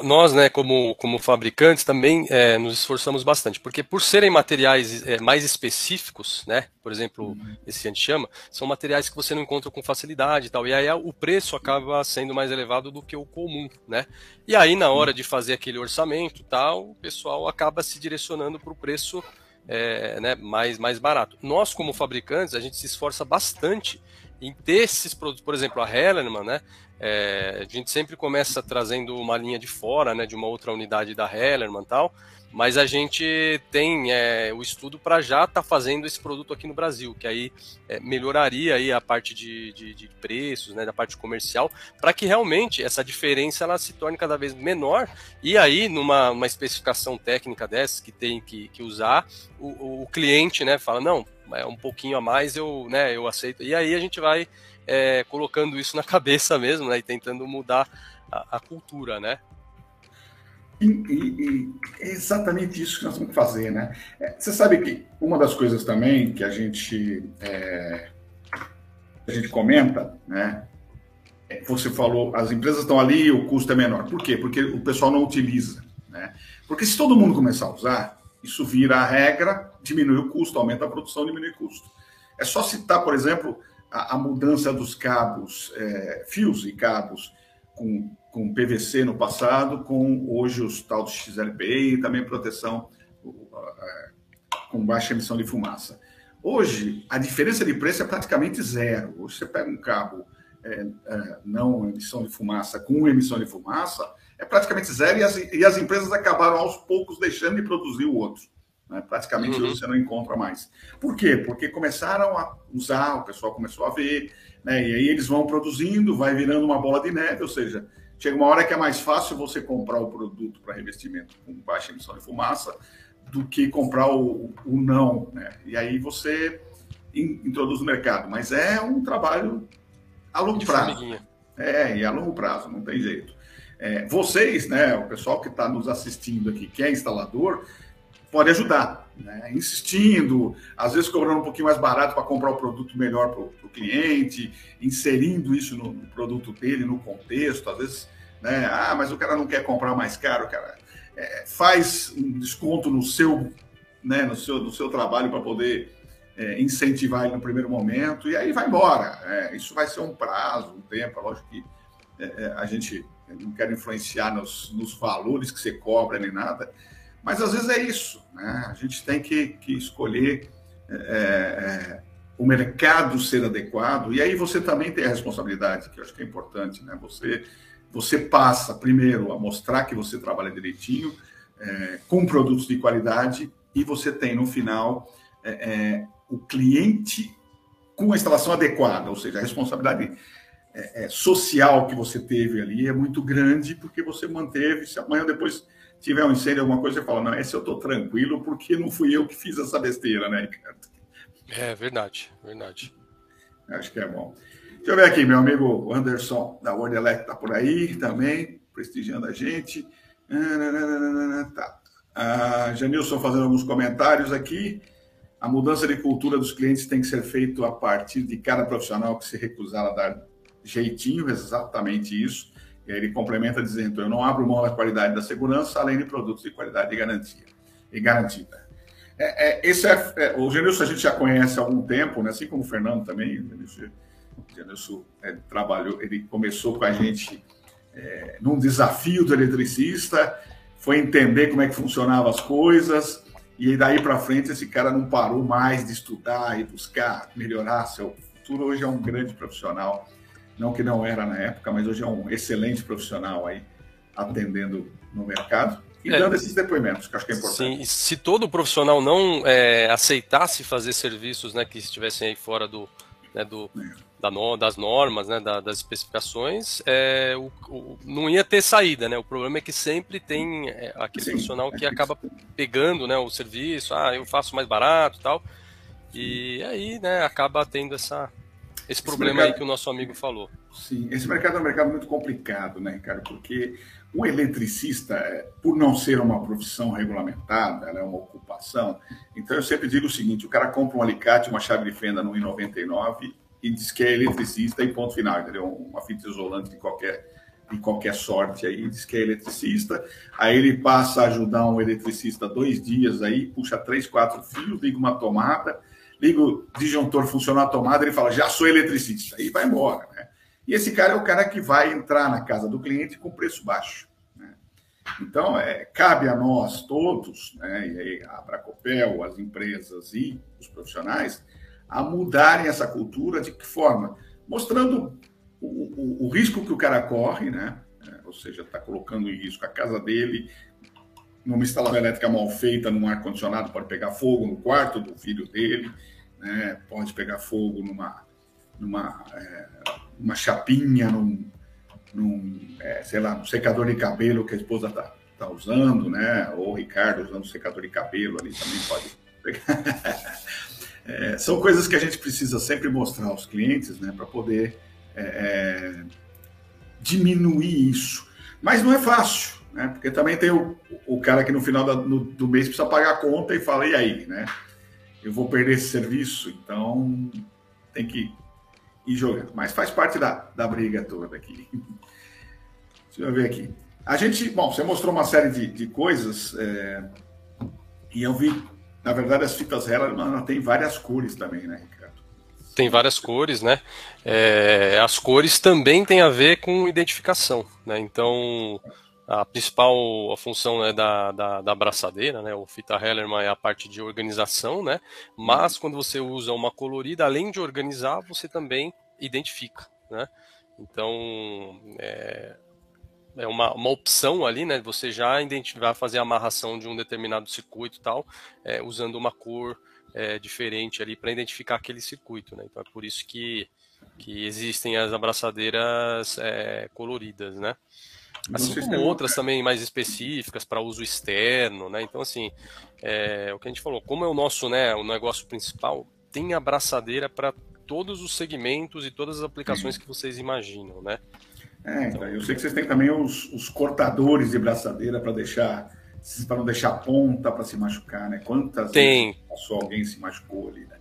nós, né, como, como fabricantes, também é, nos esforçamos bastante, porque por serem materiais é, mais específicos, né, por exemplo, uhum. esse que a gente chama, são materiais que você não encontra com facilidade e tal, e aí o preço acaba sendo mais elevado do que o comum, né? E aí na hora de fazer aquele orçamento tal, o pessoal acaba se direcionando para o preço é, né, mais, mais barato. Nós, como fabricantes, a gente se esforça bastante em ter esses produtos, por exemplo, a Hellerman, né? É, a gente sempre começa trazendo uma linha de fora, né, de uma outra unidade da Hellerman tal, mas a gente tem é, o estudo para já estar tá fazendo esse produto aqui no Brasil, que aí é, melhoraria aí a parte de, de, de preços, né, da parte comercial, para que realmente essa diferença ela se torne cada vez menor e aí numa uma especificação técnica dessas que tem que, que usar, o, o cliente né, fala, não, é um pouquinho a mais eu, né, eu aceito. E aí a gente vai é, colocando isso na cabeça mesmo, né, e tentando mudar a, a cultura, né. E, e, e, é exatamente isso que nós vamos fazer, né? É, você sabe que uma das coisas também que a gente é, a gente comenta, né? É, você falou, as empresas estão ali, o custo é menor. Por quê? Porque o pessoal não utiliza, né? Porque se todo mundo começar a usar, isso vira a regra, diminui o custo, aumenta a produção, diminui o custo. É só citar, por exemplo, a, a mudança dos cabos, é, fios e cabos com, com PVC no passado, com hoje os tal do XLPI e também proteção com baixa emissão de fumaça. Hoje, a diferença de preço é praticamente zero. Hoje, você pega um cabo é, é, não emissão de fumaça com emissão de fumaça, é praticamente zero e as, e as empresas acabaram aos poucos deixando de produzir o outro. Né? Praticamente uhum. você não encontra mais. Por quê? Porque começaram a usar, o pessoal começou a ver, né? e aí eles vão produzindo, vai virando uma bola de neve, ou seja, chega uma hora que é mais fácil você comprar o produto para revestimento com baixa emissão de fumaça do que comprar o, o não. Né? E aí você in, introduz no mercado. Mas é um trabalho a longo prazo. É, e a longo prazo, não tem jeito. É, vocês, né, o pessoal que está nos assistindo aqui, que é instalador, pode ajudar, né? insistindo, às vezes cobrando um pouquinho mais barato para comprar o produto melhor para o cliente, inserindo isso no, no, produto dele, no contexto, às vezes, né? ah, mas o cara não quer comprar mais caro, cara, é, faz um desconto no seu, né, no seu, no seu trabalho para poder é, incentivar ele no primeiro momento, e aí vai embora. É, isso vai ser um prazo, um tempo, lógico que é, é, a gente não quero influenciar nos, nos, valores que você cobra nem nada, mas às vezes é isso, né? A gente tem que, que escolher é, é, o mercado ser adequado, e aí você também tem a responsabilidade, que eu acho que é importante, né? Você, você passa primeiro a mostrar que você trabalha direitinho, é, com produtos de qualidade, e você tem no final é, é, o cliente com a instalação adequada, ou seja, a responsabilidade é, é, social que você teve ali é muito grande, porque você manteve. Se amanhã depois tiver um incêndio, alguma coisa, você fala: não, esse eu estou tranquilo, porque não fui eu que fiz essa besteira, né, Ricardo? É verdade, verdade. Acho que é bom. Deixa eu ver aqui, meu amigo Anderson da World Elect está por aí também, prestigiando a gente. Tá. A Janilson fazendo alguns comentários aqui. A mudança de cultura dos clientes tem que ser feita a partir de cada profissional que se recusar a dar jeitinho, exatamente isso. Ele complementa dizendo: eu não abro mão da qualidade da segurança, além de produtos de qualidade e garantia e garantida. É, é, esse é, é, o Genilson a gente já conhece há algum tempo, né? assim como o Fernando também. O Genilson, o Genilson é, trabalhou, ele começou com a gente é, num desafio do eletricista, foi entender como é que funcionavam as coisas, e daí para frente esse cara não parou mais de estudar e buscar melhorar seu futuro. Hoje é um grande profissional não que não era na época, mas hoje é um excelente profissional aí atendendo no mercado e é, dando esses depoimentos, que acho que é importante. Sim, se todo profissional não é, aceitasse fazer serviços né, que estivessem aí fora do, né, do, é. da no, das normas, né, da, das especificações, é, o, o, não ia ter saída. Né? O problema é que sempre tem é, aquele Sim, profissional que acaba pegando né, o serviço, ah, eu faço mais barato tal, e aí né, acaba tendo essa, esse problema mercado, aí que o nosso amigo falou. Sim, esse mercado é um mercado muito complicado, né, Ricardo? Porque o eletricista, é, por não ser uma profissão regulamentada, é uma ocupação, então eu sempre digo o seguinte: o cara compra um alicate, uma chave de fenda no 1,99 e diz que é eletricista e ponto final, entendeu? Uma fita isolante de qualquer, de qualquer sorte aí, diz que é eletricista. Aí ele passa a ajudar um eletricista dois dias aí, puxa três, quatro fios, liga uma tomada, liga o disjuntor funcionar a tomada, ele fala, já sou eletricista, aí vai embora, né? E esse cara é o cara que vai entrar na casa do cliente com preço baixo. Né? Então, é, cabe a nós todos, né, e aí a Bracopel, as empresas e os profissionais, a mudarem essa cultura de que forma? Mostrando o, o, o risco que o cara corre, né? É, ou seja, está colocando em risco a casa dele, numa instalação elétrica mal feita, num ar-condicionado, pode pegar fogo no quarto do filho dele, né? pode pegar fogo numa, numa é, uma chapinha, num, num é, sei lá, um secador de cabelo que a esposa está tá usando, né? Ou o Ricardo usando secador de cabelo ali também pode pegar. é, são coisas que a gente precisa sempre mostrar aos clientes, né? Para poder é, é, diminuir isso. Mas não é fácil, né? Porque também tem o, o cara que no final da, no, do mês precisa pagar a conta e fala, e aí, né? Eu vou perder esse serviço, então tem que e jogar. Mas faz parte da, da briga toda aqui. Deixa eu ver aqui. A gente, bom, você mostrou uma série de, de coisas é, e eu vi, na verdade, as fitas Heller tem várias cores também, né, Ricardo? Tem várias cores, né? É, as cores também têm a ver com identificação, né? Então, a principal a função né, da, da, da abraçadeira, né, o fita Hellerman é a parte de organização, né, mas quando você usa uma colorida, além de organizar, você também identifica, né, então é, é uma, uma opção ali, né, você já vai fazer a amarração de um determinado circuito tal, é, usando uma cor é, diferente ali para identificar aquele circuito, né, então é por isso que, que existem as abraçadeiras é, coloridas, né. Assim como outras também mais específicas para uso externo, né? Então, assim, é, o que a gente falou, como é o nosso né, o negócio principal, tem abraçadeira para todos os segmentos e todas as aplicações que vocês imaginam, né? É, então, eu sei que vocês têm também os, os cortadores de braçadeira para deixar para não deixar ponta para se machucar, né? Quantas tem. vezes passou alguém se machucou ali, né?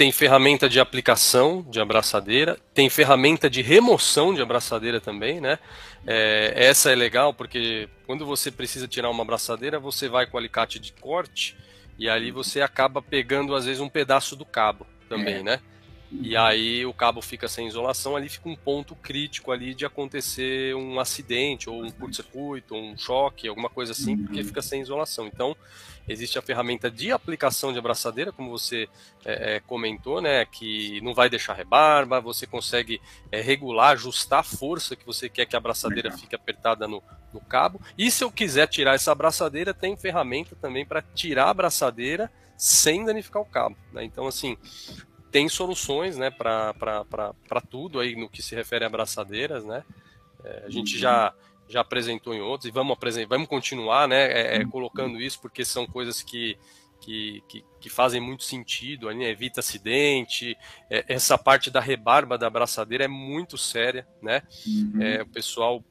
Tem ferramenta de aplicação de abraçadeira, tem ferramenta de remoção de abraçadeira também, né? É, essa é legal porque quando você precisa tirar uma abraçadeira, você vai com o alicate de corte e ali você acaba pegando às vezes um pedaço do cabo também, é. né? E aí o cabo fica sem isolação, ali fica um ponto crítico ali de acontecer um acidente, ou um curto-circuito, ou um choque, alguma coisa assim, porque uhum. fica sem isolação. Então, existe a ferramenta de aplicação de abraçadeira, como você é, é, comentou, né, que não vai deixar rebarba, você consegue é, regular, ajustar a força que você quer que a abraçadeira fique apertada no, no cabo. E se eu quiser tirar essa abraçadeira, tem ferramenta também para tirar a abraçadeira sem danificar o cabo. Né? Então, assim, tem soluções né, para tudo aí no que se refere a abraçadeiras, né? É, a gente já, já apresentou em outros e vamos, apresentar, vamos continuar né, é, é, colocando isso porque são coisas que, que, que, que fazem muito sentido, ali, né? evita acidente, é, essa parte da rebarba da abraçadeira é muito séria, né? Uhum. É, o pessoal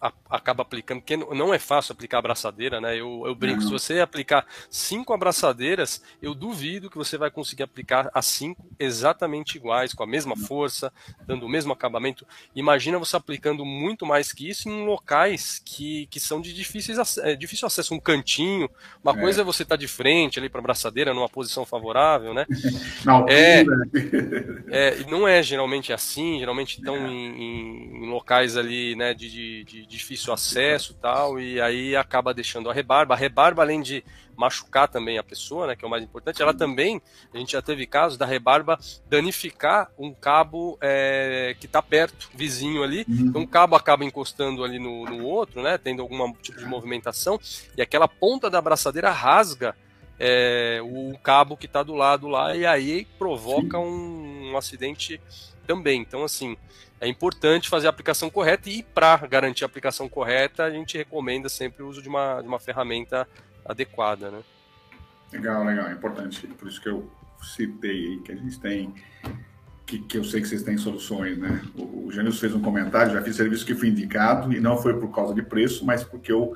a, acaba aplicando, porque não é fácil aplicar abraçadeira, né? Eu, eu brinco, se você aplicar cinco abraçadeiras, eu duvido que você vai conseguir aplicar as cinco exatamente iguais, com a mesma força, dando o mesmo acabamento. Imagina você aplicando muito mais que isso em locais que, que são de difíceis, é, difícil acesso, um cantinho. Uma é. coisa é você estar tá de frente ali para a abraçadeira, numa posição favorável, né? Não, é, é, não é geralmente assim, geralmente estão é. em, em, locais ali, né, de, de, de difícil acesso tal, e aí acaba deixando a rebarba. A rebarba, além de machucar também a pessoa, né, que é o mais importante, ela também, a gente já teve casos da rebarba danificar um cabo é, que está perto, vizinho ali, uhum. então o cabo acaba encostando ali no, no outro, né, tendo algum tipo de movimentação, e aquela ponta da abraçadeira rasga é, o cabo que está do lado lá, e aí provoca um, um acidente também. Então, assim, é importante fazer a aplicação correta e para garantir a aplicação correta, a gente recomenda sempre o uso de uma, de uma ferramenta adequada, né? Legal, legal, é importante. Por isso que eu citei aí que a gente tem que, que, eu sei que vocês têm soluções, né? O, o Janilson fez um comentário, já fiz serviço que fui indicado e não foi por causa de preço, mas porque eu,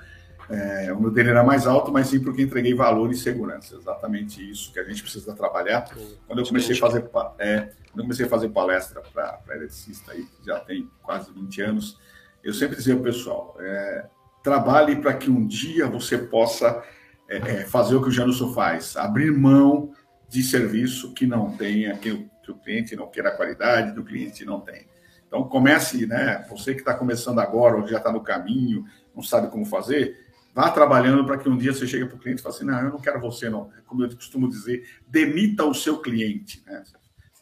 é, o meu dele era mais alto, mas sim porque entreguei valor e segurança. Exatamente isso que a gente precisa trabalhar. Quando eu comecei a fazer, é, quando eu comecei a fazer palestra para eletricista aí, já tem quase 20 anos, eu sempre dizia ao pessoal, é, trabalhe para que um dia você possa é, é, fazer o que o Janilson faz, abrir mão de serviço que não tenha, que que o cliente não queira a qualidade, que o cliente não tem. Então, comece, né? Você que está começando agora, ou já está no caminho, não sabe como fazer, vá trabalhando para que um dia você chegue para o cliente e fale assim: não, eu não quero você, não. Como eu costumo dizer, demita o seu cliente. Né?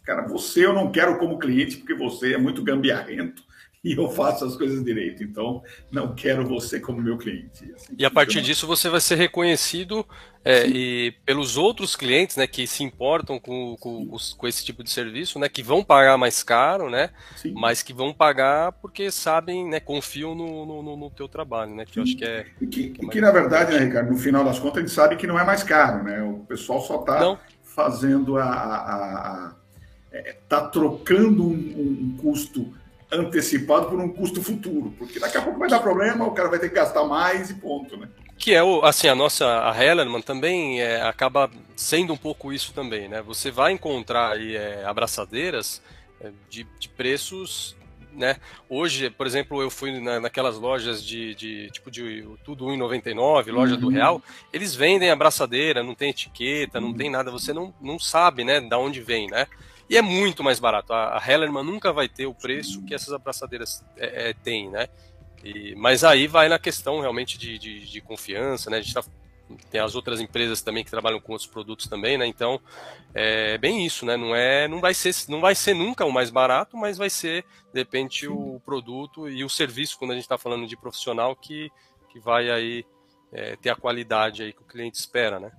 Cara, você eu não quero como cliente porque você é muito gambiarrento e eu faço as coisas direito. Então, não quero você como meu cliente. Assim, e a partir disso, você vai ser reconhecido é, e pelos outros clientes né, que se importam com, com, com, esse tipo de serviço, né, que vão pagar mais caro, né, mas que vão pagar porque sabem, né, confiam no, no, no teu trabalho. Né, que eu acho que é. E que, que, é que na verdade, né, Ricardo, no final das contas, a gente sabe que não é mais caro. Né? O pessoal só está fazendo a. a, a é, tá trocando um, um custo antecipado por um custo futuro, porque daqui a pouco vai dar problema, o cara vai ter que gastar mais e ponto, né? Que é o, assim, a nossa, a Hellerman também é, acaba sendo um pouco isso também, né? Você vai encontrar aí é, abraçadeiras é, de, de preços né? Hoje, por exemplo, eu fui na, naquelas lojas de, de, tipo de tudo 1,99, loja uhum. do Real, eles vendem abraçadeira, não tem etiqueta, não uhum. tem nada, você não, não sabe, né, da onde vem, né? E é muito mais barato. A, a Hellerman nunca vai ter o preço que essas abraçadeiras é, é, têm, né? E, mas aí vai na questão realmente de, de, de confiança, né? A gente tá, tem as outras empresas também que trabalham com outros produtos também, né? Então é bem isso, né? Não é, não vai ser, não vai ser nunca o mais barato, mas vai ser de repente o produto e o serviço quando a gente está falando de profissional que, que vai aí é, ter a qualidade aí que o cliente espera, né?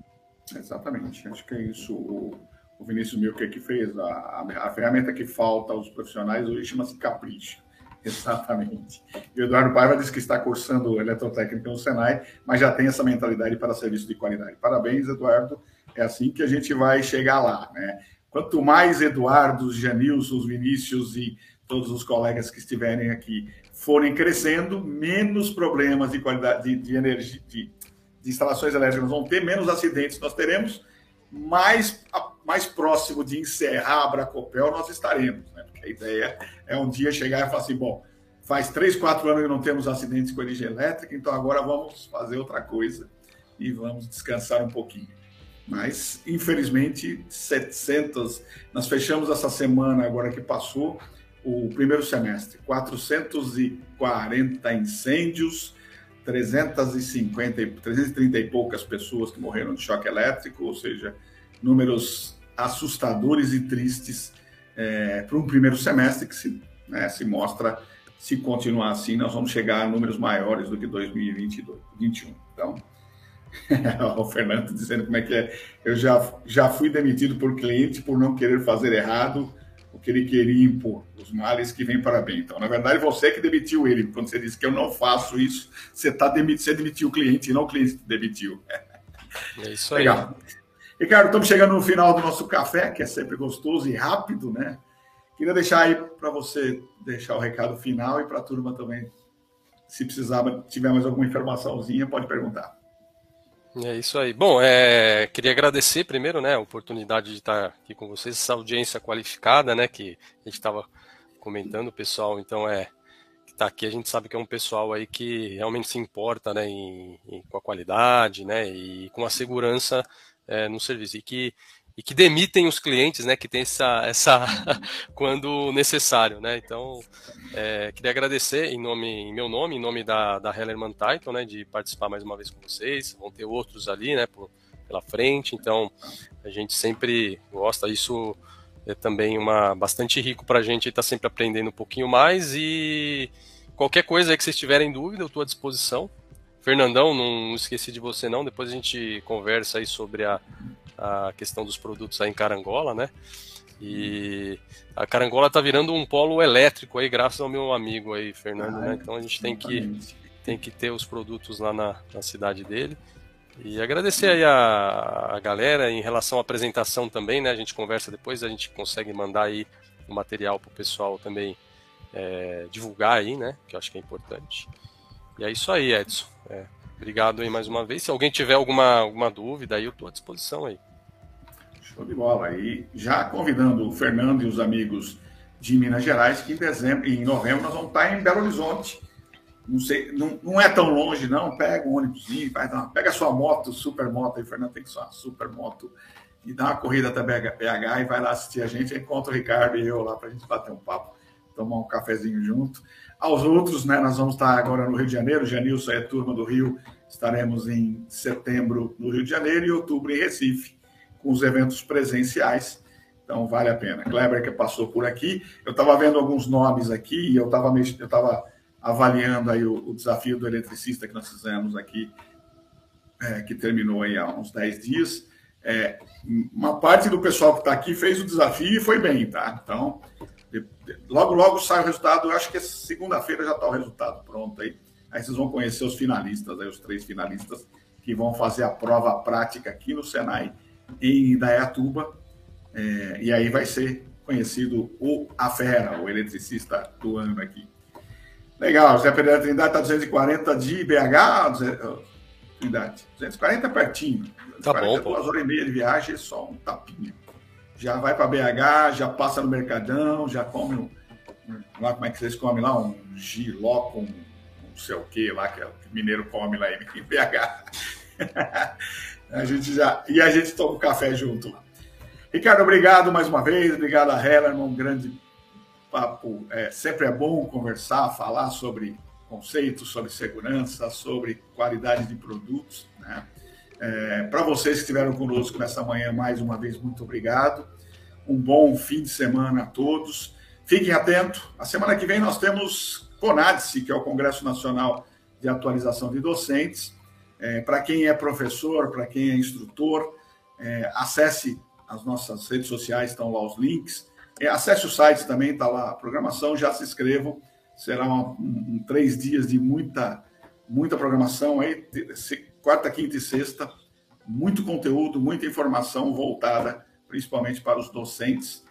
Exatamente. Acho que é isso o Vinícius Milker que fez. A, a, a, ferramenta que falta aos profissionais hoje chama-se Capricho. Exatamente. E o Eduardo Paiva disse que está cursando eletrotécnica no Senai, mas já tem essa mentalidade para serviço de qualidade. Parabéns, Eduardo. É assim que a gente vai chegar lá, né? Quanto mais Eduardo, Janilson, Vinícius e todos os colegas que estiverem aqui forem crescendo, menos problemas de qualidade de, de energia, de, de instalações elétricas vão ter, menos acidentes nós teremos, mais mais próximo de encerrar a Bracopel nós estaremos, né? Porque a ideia é um dia chegar e falar assim, bom, faz três, quatro anos que não temos acidentes com energia elétrica, então agora vamos fazer outra coisa e vamos descansar um pouquinho. Mas, infelizmente, 700, nós fechamos essa semana agora que passou, o primeiro semestre, 440 incêndios, 350, 330 e poucas pessoas que morreram de choque elétrico, ou seja, números assustadores e tristes é, para um primeiro semestre que se, né, se mostra, se continuar assim, nós vamos chegar a números maiores do que 2022, 2021. Então, o Fernando dizendo como é que é. Eu já, já fui demitido por cliente por não querer fazer errado o que ele queria impor, os males que vêm para bem. Então, na verdade, você que demitiu ele. Quando você disse que eu não faço isso, você, tá demitido, você demitiu o cliente e não o cliente te demitiu. É isso aí. Legal. Ricardo, estamos chegando no final do nosso café, que é sempre gostoso e rápido, né? Queria deixar aí para você deixar o recado final e para a turma também, se precisar, tiver mais alguma informaçãozinha, pode perguntar. É isso aí. Bom, é, queria agradecer primeiro, né, a oportunidade de estar aqui com vocês, essa audiência qualificada, né, que a gente estava comentando, pessoal. Então é que está aqui, a gente sabe que é um pessoal aí que realmente se importa, né, em, em, com a qualidade, né, e com a segurança é, no serviço. E que, e que demitem os clientes, né, que tem essa, essa quando necessário, né, então é, queria agradecer em nome, em meu nome, em nome da, da Hellerman Titan, né, de participar mais uma vez com vocês, vão ter outros ali, né, por, pela frente, então a gente sempre gosta, isso é também uma bastante rico para a gente estar tá sempre aprendendo um pouquinho mais. E qualquer coisa que vocês tiverem dúvida, eu estou à disposição, Fernandão, não esqueci de você não, depois a gente conversa aí sobre a, a questão dos produtos aí em Carangola, né? E a Carangola tá virando um polo elétrico aí, graças ao meu amigo aí, Fernando, ah, né? Então a gente tem que, tem que ter os produtos lá na, na cidade dele. E agradecer aí a, a galera em relação à apresentação também, né? A gente conversa depois, a gente consegue mandar aí o material para o pessoal também é, divulgar aí, né? Que eu acho que é importante. E é isso aí, Edson. É, obrigado aí mais uma vez. Se alguém tiver alguma, alguma dúvida, aí eu estou à disposição aí. Show de bola. E já convidando o Fernando e os amigos de Minas Gerais, que em dezembro, em novembro nós vamos estar em Belo Horizonte. Não sei, não, não é tão longe, não. Pega um ônibusinho, pega sua moto, super moto aí, Fernando tem que sua super moto, e dá uma corrida até BH e vai lá assistir a gente. Encontra o Ricardo e eu lá para a gente bater um papo, tomar um cafezinho junto. Aos outros, né, nós vamos estar agora no Rio de Janeiro. Janilson é turma do Rio. Estaremos em setembro no Rio de Janeiro e outubro em Recife, com os eventos presenciais. Então vale a pena. Kleber que passou por aqui. Eu estava vendo alguns nomes aqui e eu estava eu tava avaliando aí o, o, desafio do eletricista que nós fizemos aqui, é, que terminou aí há uns 10 dias. É, uma parte do pessoal que está aqui fez o desafio e foi bem, tá? Então, logo, logo sai o resultado. Eu acho que segunda-feira já está o resultado pronto aí. Aí vocês vão conhecer os finalistas, aí, os três finalistas que vão fazer a prova prática aqui no Senai, em Dayatuba. É, e aí vai ser conhecido o a fera, o eletricista do ano aqui. Legal, Zé Pereira Trindade está 240 de BH, Trindade. 240 pertinho. 240, tá bom, duas horas e meia de viagem, só um tapinha. Já vai para BH, já passa no Mercadão, já come um, lá como é que vocês comem lá, um giló com não sei o que lá, que, é, que mineiro come lá em BH. a gente já, e a gente toma um café junto lá. Ricardo, obrigado mais uma vez, obrigado a Hellerman, um grande papo. É, sempre é bom conversar, falar sobre conceitos, sobre segurança, sobre qualidade de produtos. Né? É, Para vocês que estiveram conosco nessa manhã, mais uma vez, muito obrigado. Um bom fim de semana a todos. Fiquem atentos. A semana que vem nós temos CONADSE, que é o Congresso Nacional de Atualização de Docentes. É, para quem é professor, para quem é instrutor, é, acesse as nossas redes sociais estão lá os links. É, acesse o site também, está lá a programação, já se inscrevam. Será um, um, três dias de muita, muita programação aí, quarta, quinta e sexta. Muito conteúdo, muita informação voltada principalmente para os docentes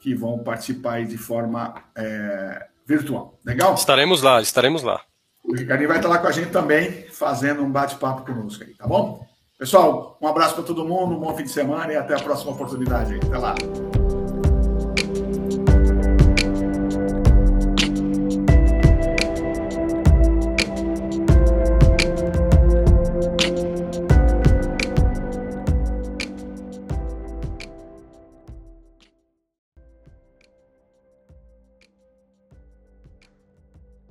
que vão participar de forma é, virtual. Legal? Estaremos lá, estaremos lá. O Ricardinho vai estar lá com a gente também, fazendo um bate-papo conosco aí, tá bom? Pessoal, um abraço para todo mundo, um bom fim de semana e até a próxima oportunidade. Até lá.